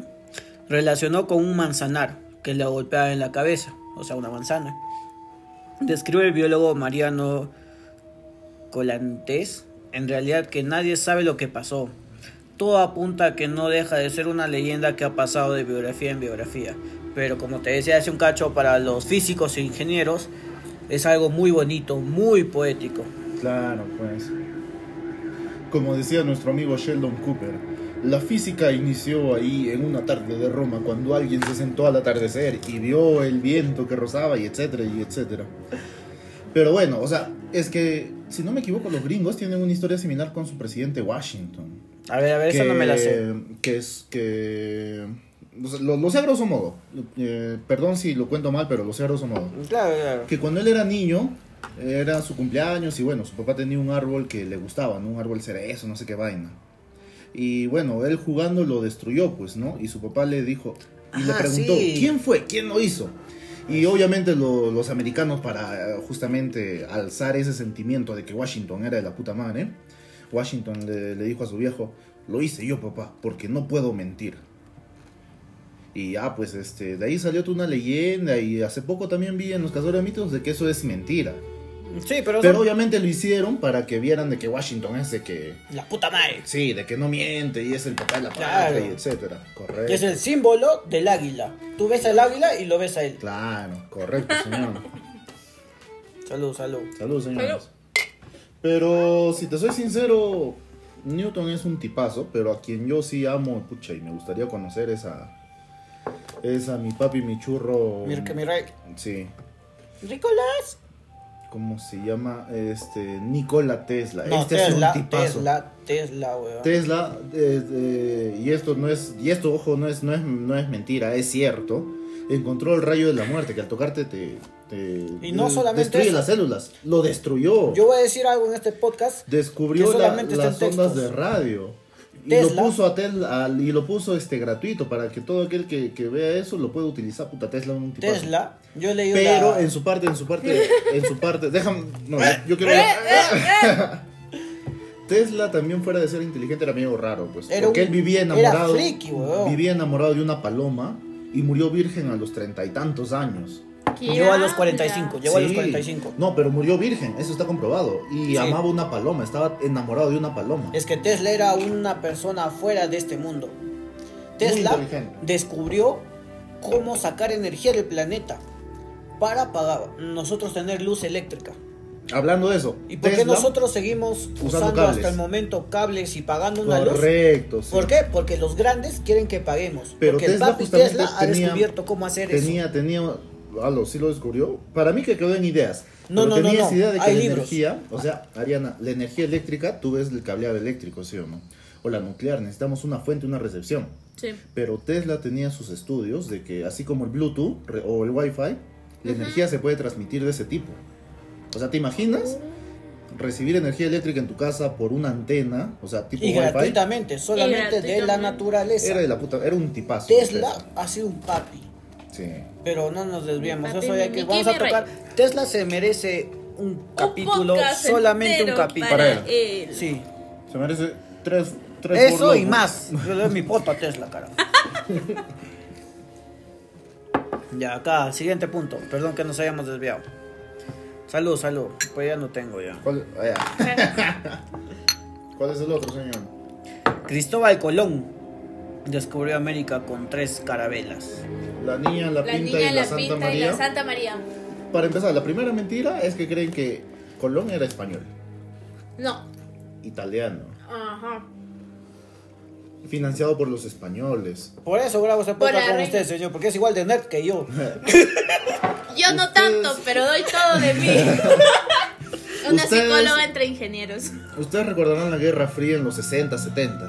relacionó con un manzanar que le golpeaba en la cabeza, o sea, una manzana. Describe el biólogo Mariano Colantes, en realidad que nadie sabe lo que pasó. Todo apunta a que no deja de ser una leyenda que ha pasado de biografía en biografía. Pero como te decía hace un cacho, para los físicos e ingenieros es algo muy bonito, muy poético. Claro, pues. Como decía nuestro amigo Sheldon Cooper, la física inició ahí en una tarde de Roma cuando alguien se sentó al atardecer y vio el viento que rozaba y etcétera y etcétera. Pero bueno, o sea, es que si no me equivoco los gringos tienen una historia similar con su presidente Washington. A ver, a ver, esa no me la sé. Que es que... Lo, lo sé a grosso modo. Eh, perdón si lo cuento mal, pero lo sé a grosso modo Claro, claro. que cuando él era niño, era su cumpleaños y bueno, su papá tenía un árbol que le gustaba, ¿no? Un árbol cerezo, no sé qué vaina. Y bueno, él jugando lo destruyó, pues, ¿no? Y su papá le dijo, y le Ah, preguntó, sí. ¿quién fue? ¿Quién lo hizo? Y obviamente lo- los americanos para justamente alzar ese sentimiento de que Washington era de la puta madre, Washington le, le dijo a su viejo, lo hice yo papá, porque no puedo mentir. Y ya, pues, este, de ahí salió toda una leyenda y hace poco también vi en los cazadores de mitos de que eso es mentira. Sí, pero, Pero son- obviamente lo hicieron para que vieran de que Washington es de que, la puta madre. sí, de que no miente y es el papá de la Claro. patria y etcétera. Correcto. Que es el símbolo del águila. Tú ves al águila y lo ves a él. Claro, correcto, señor. Salud, salud. Saludos, señores. Salud. Pero si te soy sincero, Newton es un tipazo, pero a quien yo sí amo, pucha, y me gustaría conocer es a, es a mi papi, mi churro. Que mi rey. Sí. Nicolás. ¿Cómo se llama? Este, Nikola Tesla. No, este Tesla, es un tipazo. Tesla, Tesla, weón. Tesla, eh, eh, y esto no es, y esto, ojo, no es, no es, no es mentira, es cierto. Encontró el rayo de la muerte que al tocarte te, te Y no solamente destruye eso. las células, lo destruyó. Yo voy a decir algo en este podcast. Descubrió la- las ondas de radio. Y lo puso a Tesla, y lo puso este gratuito para que todo aquel que, que vea eso lo pueda utilizar. Puta Tesla un tipazo. Tesla, yo leído Pero la- en su parte, en su parte, en su parte, déjame, no, yo, yo quiero... Tesla también fuera de ser inteligente era medio raro, pues. Era porque un- él vivía era enamorado. friki, vivía enamorado de una paloma y murió virgen a los treinta y tantos años. ¿Qué Llegó a los habla? 45, llegó a los Sí. 45. No, pero murió virgen, eso está comprobado. Y Sí. amaba una paloma, estaba enamorado de una paloma. Es que Tesla era una persona fuera de este mundo. Tesla descubrió cómo sacar energía del planeta para pagar nosotros tener luz eléctrica. Hablando de eso, ¿Y por qué nosotros seguimos usando hasta el momento cables y pagando una luz? Correcto. sí. ¿Por qué? Porque los grandes quieren que paguemos. Pero porque Tesla el papi justamente Tesla ha tenía- descubierto cómo hacer eso. Tenía, algo, sí lo descubrió. Para mí que quedó en ideas. No, Pero no, no, tenía no. esa idea de que Hay la libros. energía, o sea, Ariana, la energía eléctrica, tú ves el cableado eléctrico, ¿sí o no? O la nuclear, necesitamos una fuente, una recepción. Sí. Pero Tesla tenía sus estudios de que así como el Bluetooth re- o el Wi-Fi, la energía se puede transmitir de ese tipo. O sea, ¿te imaginas? Recibir energía eléctrica en tu casa por una antena, o sea, tipo Y Wi-Fi. gratuitamente, solamente de la naturaleza. Era de la puta, era un tipazo. Tesla ha sido un papi. Sí. Pero no nos desviamos. Eso mi que vamos a tocar. Tesla se merece un capítulo, solamente un capítulo. para Para él. Sí. Se merece tres, tres Eso y más. Yo le doy mi voto a Tesla, cara. ya, acá, siguiente punto. Perdón que nos hayamos desviado. Salud, salud. Pues ya no tengo ya. ¿Cuál, ah, ya. ¿Cuál es el otro, señor? Cristóbal Colón descubrió América con tres carabelas. La niña, la, La pinta niña, y la, la Santa pinta y María. la Santa María. Para empezar, la primera mentira es que creen que Colón era español, No. italiano, Ajá. financiado por los españoles. Por eso grabo este Por podcast la con reina. usted, señor, porque es igual de nerd que yo. Yo no Ustedes- tanto, pero doy todo de mí. Una Ustedes- psicóloga entre ingenieros. Ustedes recordarán la Guerra Fría en los 60, 70.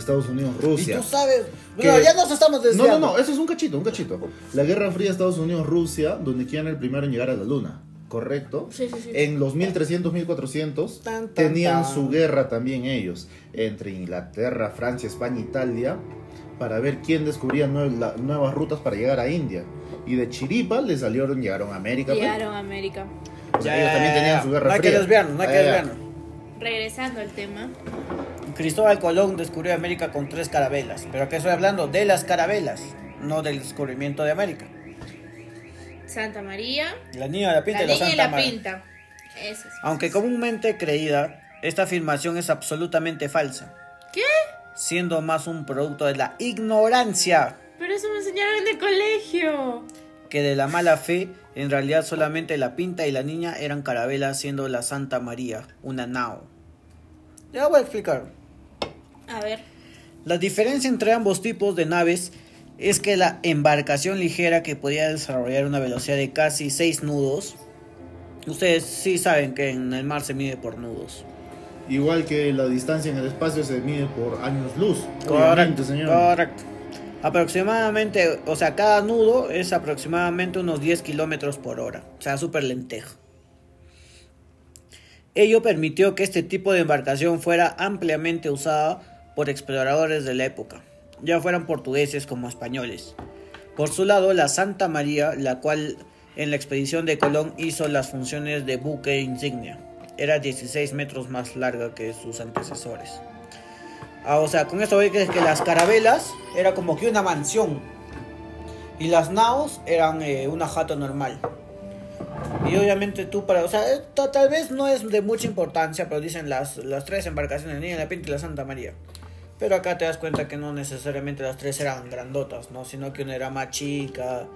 Estados Unidos, Y Rusia. tú sabes. Que- No, ya nos estamos No, desviando. no, no, eso es un cachito, un cachito. La Guerra Fría Estados Unidos, Rusia, donde quién era el primero en llegar a la Luna, ¿correcto? Sí, sí, sí. En los 1300, 1400 Tan, tan, tenían tan. su guerra también ellos, entre Inglaterra, Francia, España, Italia, para ver quién descubría nue- la- nuevas rutas para llegar a India. Y de Chiripa les salieron, llegaron a América. pues. Llegaron a América. O sea, ellos también tenían su guerra No hay que fría. desviarnos, no hay que ya. desviarnos. Regresando al tema. Cristóbal Colón descubrió América con tres carabelas. Pero aquí estoy hablando de las carabelas, no del descubrimiento de América. Santa María. La niña, la pinta la y la niña y Santa la María. pinta. Eso es. Aunque comúnmente creída, esta afirmación es absolutamente falsa, ¿Qué? siendo más un producto de la ignorancia Pero eso me enseñaron en el colegio. que de la mala fe. En realidad solamente la pinta y la niña eran carabelas, siendo la Santa María una nao. Ya voy a explicar. A ver. La diferencia entre ambos tipos de naves es que la embarcación ligera que podía desarrollar una velocidad de casi 6 nudos, ustedes sí saben que en el mar se mide por nudos. Igual que la distancia en el espacio se mide por años luz. Obviamente, señor. correcto. Aproximadamente, o sea, cada nudo es aproximadamente unos 10 kilómetros por hora, o sea, súper lentejo. Ello permitió que este tipo de embarcación fuera ampliamente usada por exploradores de la época, ya fueran portugueses como españoles. Por su lado, la Santa María, la cual en la expedición de Colón hizo las funciones de buque insignia, era 16 metros más larga que sus antecesores. Ah, o sea, con esto ve que, que las carabelas era como que una mansión y las naos eran eh, una jato normal. Y obviamente tú para, o sea, ta- tal vez no es de mucha importancia, pero dicen las, las tres embarcaciones, Niña, la Pinta y la Santa María. Pero acá te das cuenta que no necesariamente las tres eran grandotas, ¿no? Sino que una era más chica.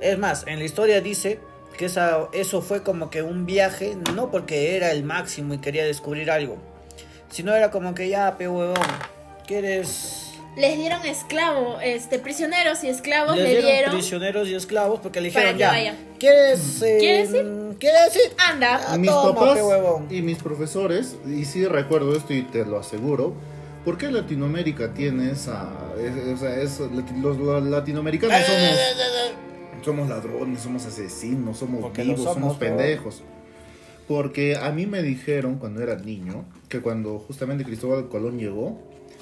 Es más, en la historia dice que esa, eso fue como que un viaje, no porque era el máximo y quería descubrir algo, sino era como que ya, pe huevón, ¿quieres...? Les dieron esclavos, este, prisioneros y esclavos Les le dieron, dieron. prisioneros y esclavos porque le dijeron que ya, vaya. ¿quieres, eh, ¿Quieres ir? ¿Quieres ir? Anda. Mis toma, papás pe huevón. y mis profesores, y sí recuerdo esto y te lo aseguro, ¿por qué Latinoamérica tiene esa... es- o sea, es- los, los latinoamericanos somos, somos ladrones, somos asesinos, somos Porque vivos, somos, somos pendejos? Porque a mí me dijeron cuando era niño que cuando justamente Cristóbal Colón llegó,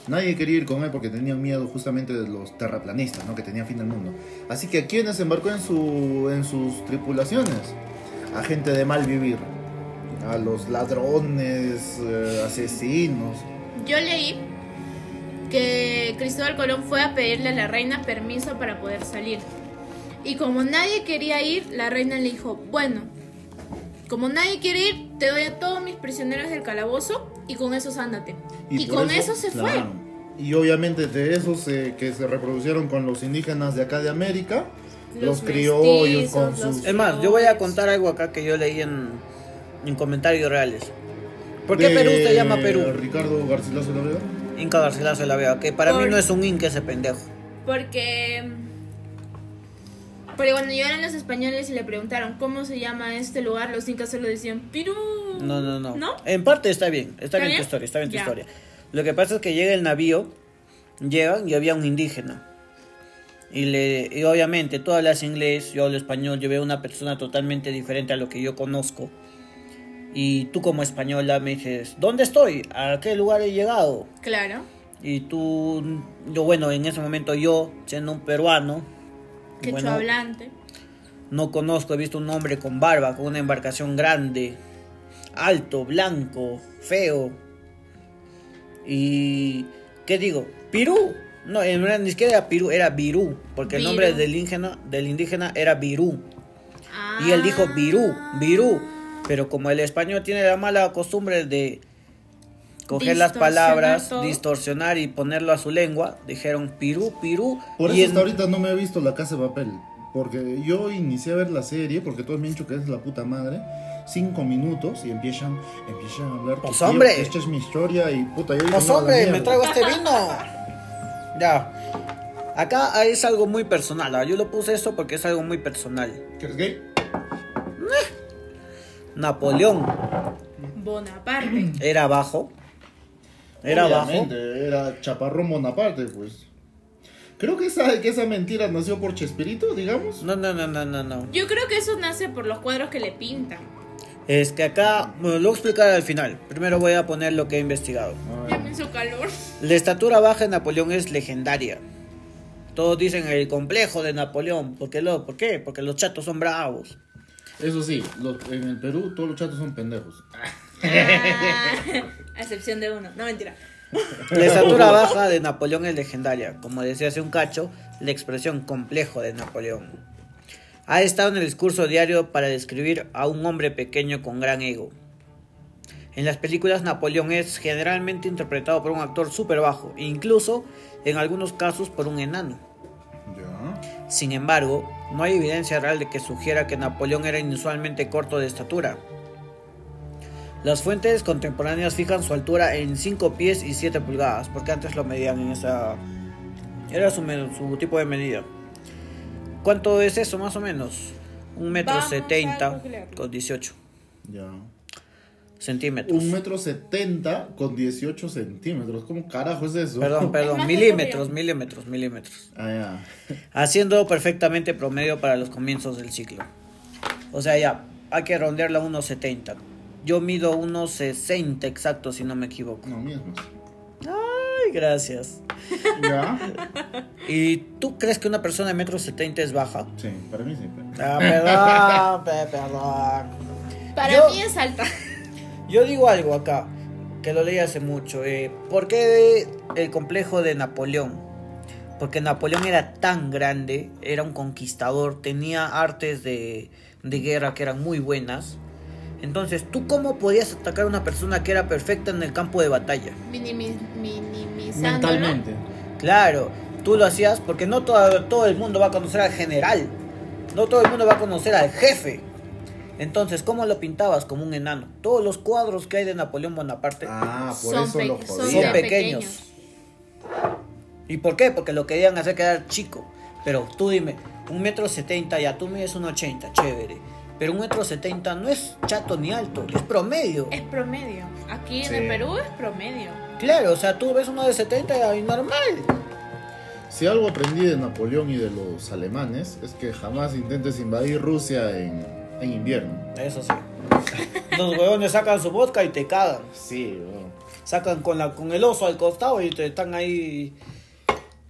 nadie quería ir con él porque tenían miedo justamente de los terraplanistas, ¿no? que tenía fin del mundo. Así que ¿a quiénes embarcó en, su, en sus tripulaciones? A gente de mal vivir. a los ladrones, eh, asesinos. Yo leí que Cristóbal Colón fue a pedirle a la reina permiso para poder salir. Y como nadie quería ir, la reina le dijo, bueno, como nadie quiere ir, te doy a todos mis prisioneros del calabozo y con eso sándate. Y, con eso, se fue. Y obviamente de esos eh, que se reproducieron con los indígenas de acá de América, los, criollos con los sus... Es más, yo voy a contar algo acá que yo leí en, en comentarios reales. ¿Por qué de Perú se llama Perú? Ricardo Garcilaso de Garcilaso de la Vega, que para mí no es un inca ese pendejo. Porque... Porque cuando llegaron los españoles y le preguntaron cómo se llama este lugar, los incas solo decían Perú. No, no, no. ¿No? En parte está bien, está, ¿Está bien, tu historia, está bien tu Ya. historia. Lo que pasa es que llega el navío, llegan y había un indígena. Y, le, y obviamente tú hablas inglés, yo hablo español, yo veo una persona totalmente diferente a lo que yo conozco. Y tú como española me dices, ¿dónde estoy? ¿A qué lugar he llegado? Claro. Y tú, yo bueno, en ese momento yo, siendo un peruano, Quechua bueno, hablante. no conozco, he visto un hombre con barba, con una embarcación grande, alto, blanco, feo. Y. ¿Qué digo? Pirú. No, en realidad ni siquiera era Pirú, era Virú, porque el nombre del indígena, del indígena era Virú. Y él dijo Virú, Ah. Virú. Pero como el español tiene la mala costumbre de coger las palabras, todo. distorsionar y ponerlo a su lengua, dijeron Pirú, Pirú. Por y eso en- hasta ahorita no me he visto La Casa de Papel. Porque yo inicié a ver la serie, porque todos me han dicho que es la puta madre. Cinco minutos y empiezan, empiezan a hablar. Pues, tío, hombre. Esta es mi historia y puta, yo Pues no, hombre, me traigo este vino. Ya. Acá es algo muy personal. ah, Yo lo puse esto porque es algo muy personal. ¿Que eres gay? Napoleón Bonaparte. era bajo. Era bajo. Obviamente, Era Chaparrón Bonaparte, pues. Creo que esa, que esa mentira nació por Chespirito, digamos. No, no, no, no, no, no. Yo creo que eso nace por los cuadros que le pintan. Es que acá, bueno, lo voy a explicar al final. Primero voy a poner lo que he investigado. Ya me hizo calor. La estatura baja de Napoleón es legendaria. Todos dicen el complejo de Napoleón. ¿Por qué? Lo, ¿Por qué? Porque los chatos son bravos. Eso sí, lo- en el Perú todos los chatos son pendejos. Ah, a excepción de uno. No, mentira. La estatura baja de Napoleón es legendaria. Como decía hace un cacho, la expresión complejo de Napoleón. Ha estado en el discurso diario para describir a un hombre pequeño con gran ego. En las películas Napoleón es generalmente interpretado por un actor súper bajo, e incluso en algunos casos por un enano. Ya. Sin embargo, no hay evidencia real de que sugiera que Napoleón era inusualmente corto de estatura. Las fuentes contemporáneas fijan su altura en 5 pies y 7 pulgadas, porque antes lo medían en esa... Era su, su tipo de medida. ¿Cuánto es eso más o menos? Un metro setenta con 18 Ya. Centímetros. Un metro setenta con 18 centímetros. ¿Cómo carajo es eso? Perdón, perdón, milímetros, milímetros, milímetros. Ah, ya. haciendo perfectamente promedio para los comienzos del ciclo. O sea, ya, hay que rondearla a unos 70. Yo mido unos 60 exacto, si no me equivoco. No, más. Ay, gracias. ¿Ya? ¿Y tú crees que una persona de metro 70 es baja? Sí, para mí sí. pero- Ah, perdón, pe- perdón. Para Yo- mí es alta. Yo digo algo acá, que lo leí hace mucho. Eh, ¿Por qué el complejo de Napoleón? Porque Napoleón era tan grande, era un conquistador, tenía artes de, de guerra que eran muy buenas. Entonces, ¿tú cómo podías atacar a una persona que era perfecta en el campo de batalla? Minimi- minimizando. Mentalmente. Claro, tú lo hacías porque no todo, todo el mundo va a conocer al general, no todo el mundo va a conocer al jefe. Entonces, ¿cómo lo pintabas como un enano? Todos los cuadros que hay de Napoleón Bonaparte Ah, por Son eso pe- lo son pequeños. ¿Y por qué? Porque lo querían hacer quedar chico. Pero tú dime, un metro setenta, ya tú mides un ochenta, chévere. Pero un metro setenta no es chato ni alto, es promedio. Es promedio. Aquí en el Perú es promedio. Claro, o sea, tú ves uno de 70 y normal. Si algo aprendí de Napoleón y de los alemanes es que jamás intentes invadir Rusia en, en invierno. Eso sí. Los huevones sacan su vodka y te cagan. Sí. Sacan con, la, con el oso al costado y te están ahí.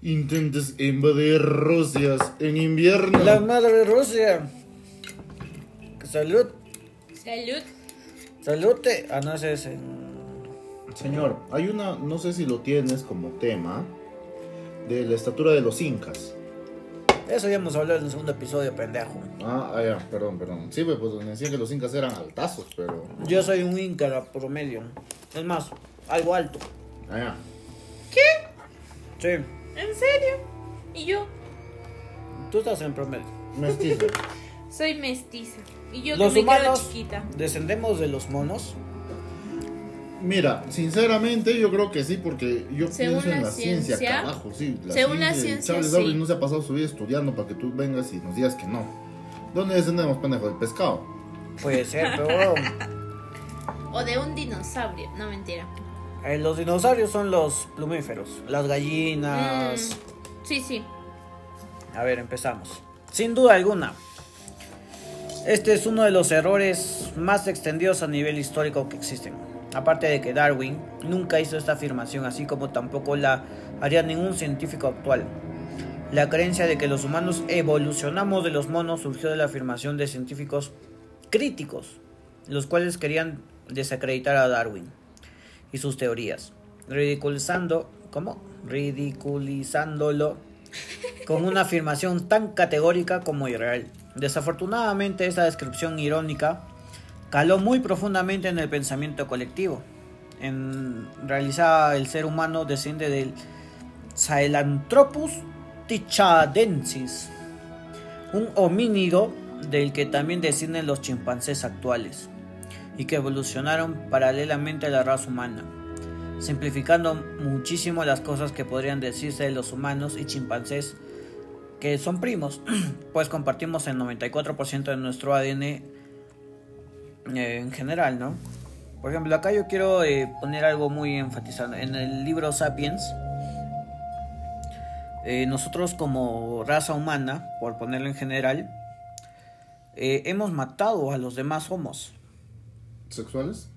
Intentes invadir Rusia en invierno. La madre de Rusia. Salud. Salud. Salute. Ah, no, ese es. Señor, hay una, no sé si lo tienes como tema, de la estatura de los incas. Eso ya hemos hablado en el segundo episodio, pendejo. Ah, ah, ya, perdón, perdón. Sí, pues, pues me decían que los incas eran altazos, pero... Yo soy un inca promedio. Es más, algo alto. Ah, ya. Sí. ¿En serio? ¿Y yo? Tú estás en promedio. Mestizo. Soy mestiza. Y yo Los que me quedo humanos chiquita. descendemos de los monos. Mira, sinceramente yo creo que sí, porque yo Según pienso en la la ciencia, ciencia- carajo, sí. según la ciencia, Charles sí. Darwin no se ha pasado su vida estudiando para que tú vengas y nos digas que no. ¿Dónde descendemos, pendejo? Del pescado. Puede ser, pero O de un dinosaurio. No, mentira. eh, los dinosaurios son los plumíferos. Las gallinas. Mm, sí, sí. A ver, empezamos. Sin duda alguna. Este es uno de los errores más extendidos a nivel histórico que existen. Aparte de que Darwin nunca hizo esta afirmación, así como tampoco la haría ningún científico actual. La creencia de que los humanos evolucionamos de los monos surgió de la afirmación de científicos críticos, los cuales querían desacreditar a Darwin y sus teorías, ridiculizando, ¿cómo? Ridiculizándolo con una afirmación tan categórica como irreal. Desafortunadamente, esta descripción irónica caló muy profundamente en el pensamiento colectivo. En realidad, el ser humano desciende del Sahelanthropus tichadensis, un homínido del que también descienden los chimpancés actuales y que evolucionaron paralelamente a la raza humana simplificando muchísimo las cosas que podrían decirse de los humanos y chimpancés que son primos, pues compartimos el 94% de nuestro ADN eh, en general, ¿no? Por ejemplo, acá yo quiero eh, poner algo muy enfatizado. En el libro Sapiens, eh, nosotros como raza humana, por ponerlo en general, eh, hemos matado a los demás homos. ¿Sexuales?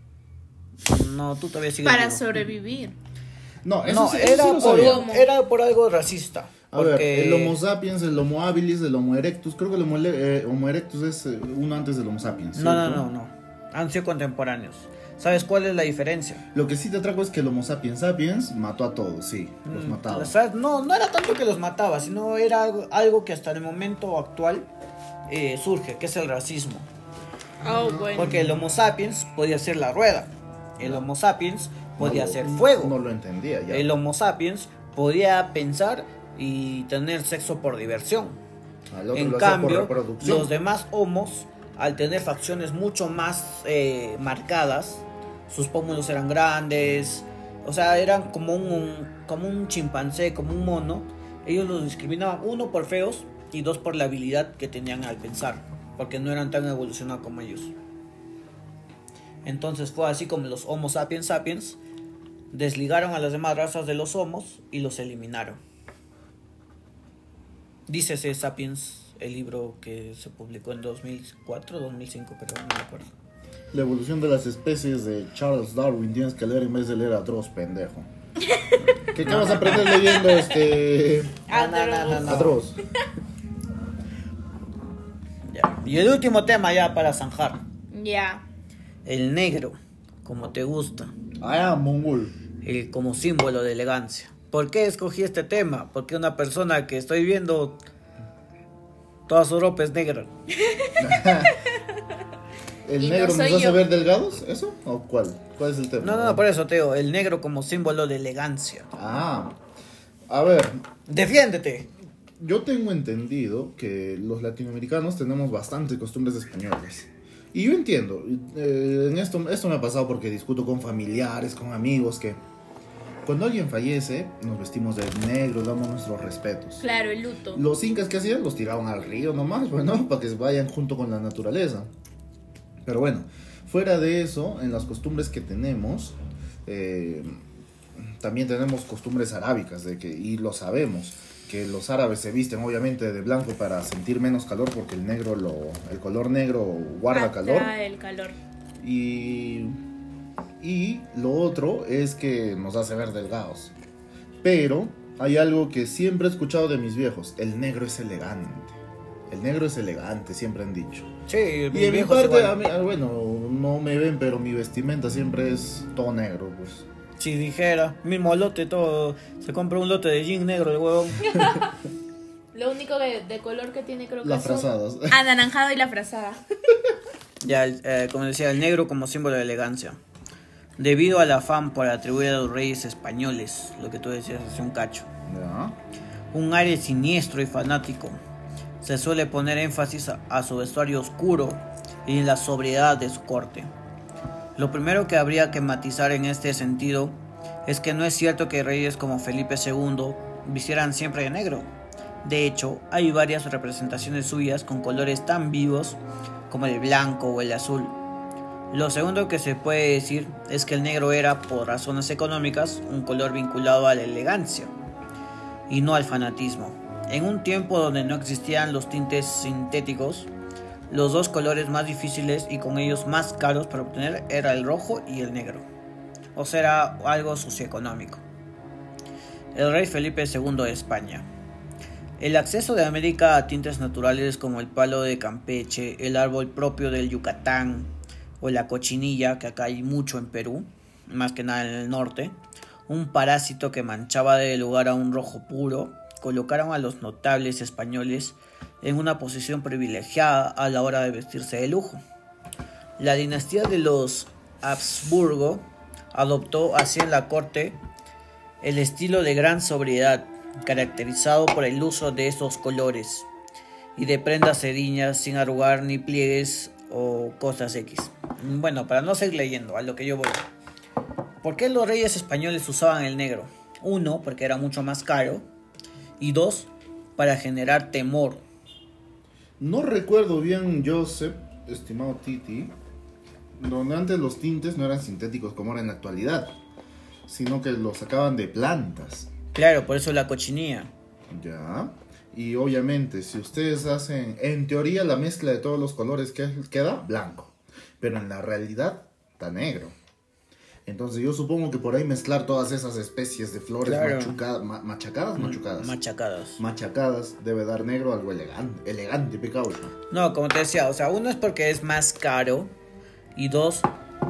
No, tú todavía sigues Para vivo. sobrevivir. No, eso No, sí, eso era, sí lo por, era por algo racista. A ver, porque- el Homo sapiens, el Homo habilis, el Homo erectus. Creo que el Homo, eh, erectus es eh, uno antes del Homo sapiens. No, no, no, no. Han sido contemporáneos. ¿Sabes cuál es la diferencia? Lo que sí te atraco es que el Homo sapiens sapiens mató a todos, sí, los Mm, mataba. no, no era tanto que los mataba, sino era algo, algo que hasta el momento actual eh, surge, que es el racismo. Oh, bueno. Porque el Homo sapiens podía hacer la rueda. El Homo sapiens podía hacer fuego. No lo entendía ya. El Homo sapiens podía pensar y tener sexo por diversión. Al otro en lo hacía por cambio, los demás homos, al tener facciones mucho más eh, marcadas, sus pómulos eran grandes, o sea, eran como un, como un chimpancé, como un mono. Ellos los discriminaban, uno por feos y dos por la habilidad que tenían al pensar, porque no eran tan evolucionados como ellos. Entonces fue así como los Homo sapiens sapiens desligaron a las demás razas de los homos y los eliminaron. Dícese Sapiens, el libro que se publicó en 2004, 2005, pero no me acuerdo. La evolución de las especies de Charles Darwin tienes que leer en vez de leer a Dross, pendejo. ¿Qué, qué vas a aprender leyendo este Ah, no, no, no, no. a Dross? Ya. Y el último tema ya para zanjar. Ya. El negro, como te gusta. Ah, mongol. El, como símbolo de elegancia. ¿Por qué escogí este tema? Porque una persona que estoy viendo, toda su ropa es negra. ¿El Y no negro nos hace yo. ver delgados? ¿Eso? ¿O cuál? ¿Cuál es el tema? No, no, por eso te digo, el negro como símbolo de elegancia. Ah, a ver, Defiéndete. yo tengo entendido que los latinoamericanos tenemos bastantes costumbres españolas. Y yo entiendo, eh, en esto, esto me ha pasado porque discuto con familiares, con amigos, que cuando alguien fallece, nos vestimos de negro, damos nuestros respetos. Claro, el luto. Los incas que hacían los tiraban al río nomás, bueno, para que vayan junto con la naturaleza. Pero bueno, fuera de eso, en las costumbres que tenemos, eh, también tenemos costumbres arábicas, de que, y lo sabemos, que los árabes se visten obviamente de blanco para sentir menos calor, porque el negro, lo, el color negro guarda calor. Atrae el calor. Y, y lo otro es que nos hace ver delgados. Pero hay algo que siempre he escuchado de mis viejos. El negro es elegante. El negro es elegante, siempre han dicho. Sí, Y en mi parte, a mí- ah, bueno, no me ven, pero mi vestimenta siempre es todo negro, pues. Si dijera, mismo lote, todo. Se compra un lote de jean negro, el huevón. Lo único de, de color que tiene creo que Las es un frazadas. anaranjado y la frazada. Ya, eh, como decía, el negro como símbolo de elegancia. Debido al afán por atribuir a los reyes españoles, lo que tú decías hace un cacho, un aire siniestro y fanático, se suele poner énfasis a, a su vestuario oscuro y en la sobriedad de su corte. Lo primero que habría que matizar en este sentido es que no es cierto que reyes como Felipe II vistieran siempre de negro. De hecho, hay varias representaciones suyas con colores tan vivos como el blanco o el azul. Lo segundo que se puede decir es que el negro era, por razones económicas, un color vinculado a la elegancia y no al fanatismo. En un tiempo donde no existían los tintes sintéticos, los dos colores más difíciles y con ellos más caros para obtener era el rojo y el negro. O sea, algo socioeconómico. El rey Felipe II de España. El acceso de América a tintes naturales como el palo de Campeche, el árbol propio del Yucatán o la cochinilla, que acá hay mucho en Perú, más que nada en el norte, un parásito que manchaba de lugar a un rojo puro, colocaron a los notables españoles en una posición privilegiada a la hora de vestirse de lujo. La dinastía de los Habsburgo adoptó así en la corte el estilo de gran sobriedad, caracterizado por el uso de estos colores y de prendas seriñas sin arrugar ni pliegues o cosas X. Bueno, para no seguir leyendo, a lo que yo voy. ¿Por qué los reyes españoles usaban el negro? Uno, porque era mucho más caro. Y dos, para generar temor. No recuerdo bien, Joseph, estimado Titi, donde antes los tintes no eran sintéticos como ahora en la actualidad, sino que los sacaban de plantas. Claro, por eso la cochinilla. Ya. Y obviamente, si ustedes hacen, en teoría, la mezcla de todos los colores que queda blanco, pero en la realidad está negro. Entonces yo supongo que por ahí mezclar todas esas especies de flores Claro. machuca- ma- machacadas, machucadas, Machacadas. machacadas, debe dar negro algo elegante, elegante, pecado. No, como te decía, o sea, uno es porque es más caro. Y dos,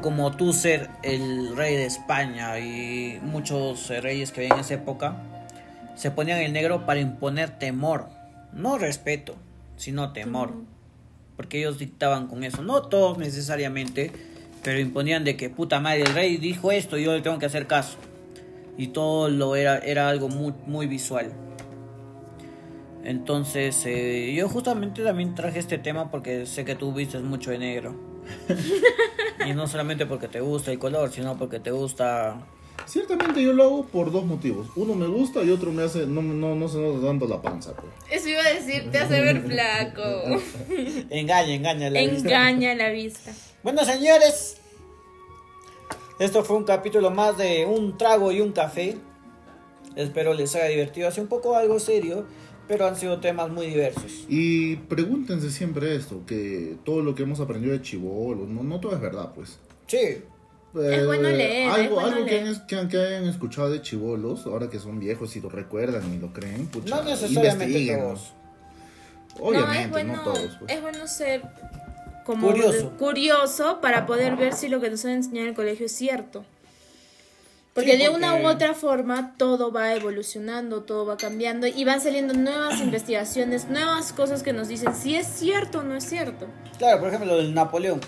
como tú ser el rey de España y muchos reyes que había en esa época, se ponían el negro para imponer temor. No respeto, sino temor. Porque ellos dictaban con eso. No todos necesariamente, pero imponían de que puta madre, el rey dijo esto y yo le tengo que hacer caso. Y todo lo era, era algo muy, muy visual. Entonces, eh, yo justamente también traje este tema porque sé que tú vistes mucho de negro. y no solamente porque te gusta el color, sino porque te gusta... Ciertamente yo lo hago por dos motivos. Uno me gusta y otro me hace, no, no, no se nota tanto la panza. Pues. Eso iba a decir, te hace ver flaco. Engaña, engaña. la vista. Engaña la vista. Bueno, señores, esto fue un capítulo más de un trago y un café. Espero les haya divertido. Hace un poco algo serio, pero han sido temas muy diversos. Y pregúntense siempre esto, que todo lo que hemos aprendido de chivolos, no, no todo es verdad, pues. Sí, Eh, bueno leer, es Algo, bueno algo que, leer. han, que, han- que hayan escuchado de chivolos, ahora que son viejos y lo recuerdan y lo creen, pucha, no necesariamente todos. Obviamente, no, es no, bueno, todos. Pues. es bueno ser como Curioso. curioso para poder ver si lo que nos han enseñado en el colegio es cierto. Porque Sí, de una porque- u otra forma todo va evolucionando, todo va cambiando y van saliendo nuevas investigaciones, nuevas cosas que nos dicen si es cierto o no es cierto. Claro, por ejemplo, lo del Napoleón.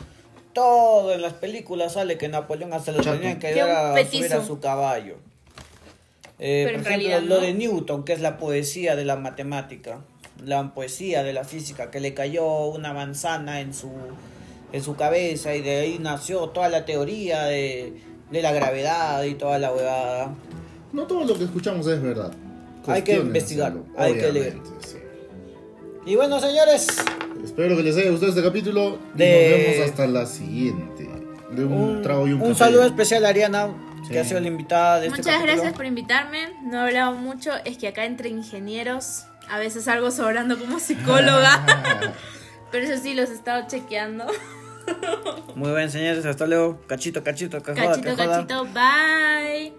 Todo en las películas sale que Napoleón hasta lo tenían que dar a subir a su caballo. Eh, Pero por en ejemplo, realidad lo de Newton, que es la poesía de la matemática, la poesía de la física, que le cayó una manzana en su, en su cabeza y de ahí nació toda la teoría de, de la gravedad y toda la huevada. No todo lo que escuchamos es verdad. Hay que Cuestionen investigar, hacerlo, hay que leer. sí. Y bueno, señores, Espero que les haya gustado este capítulo y nos vemos hasta la siguiente. De un, un, trago y un, un café. saludo especial a Ariana, Sí. que ha sido la invitada de este Muchas capítulo. gracias por invitarme. No he hablado mucho, es que acá entre ingenieros a veces salgo sobrando como psicóloga, pero eso sí los he estado chequeando. Muy bien, señores. Hasta luego. Cachito, cachito, que joda, Cachito, cachito, bye.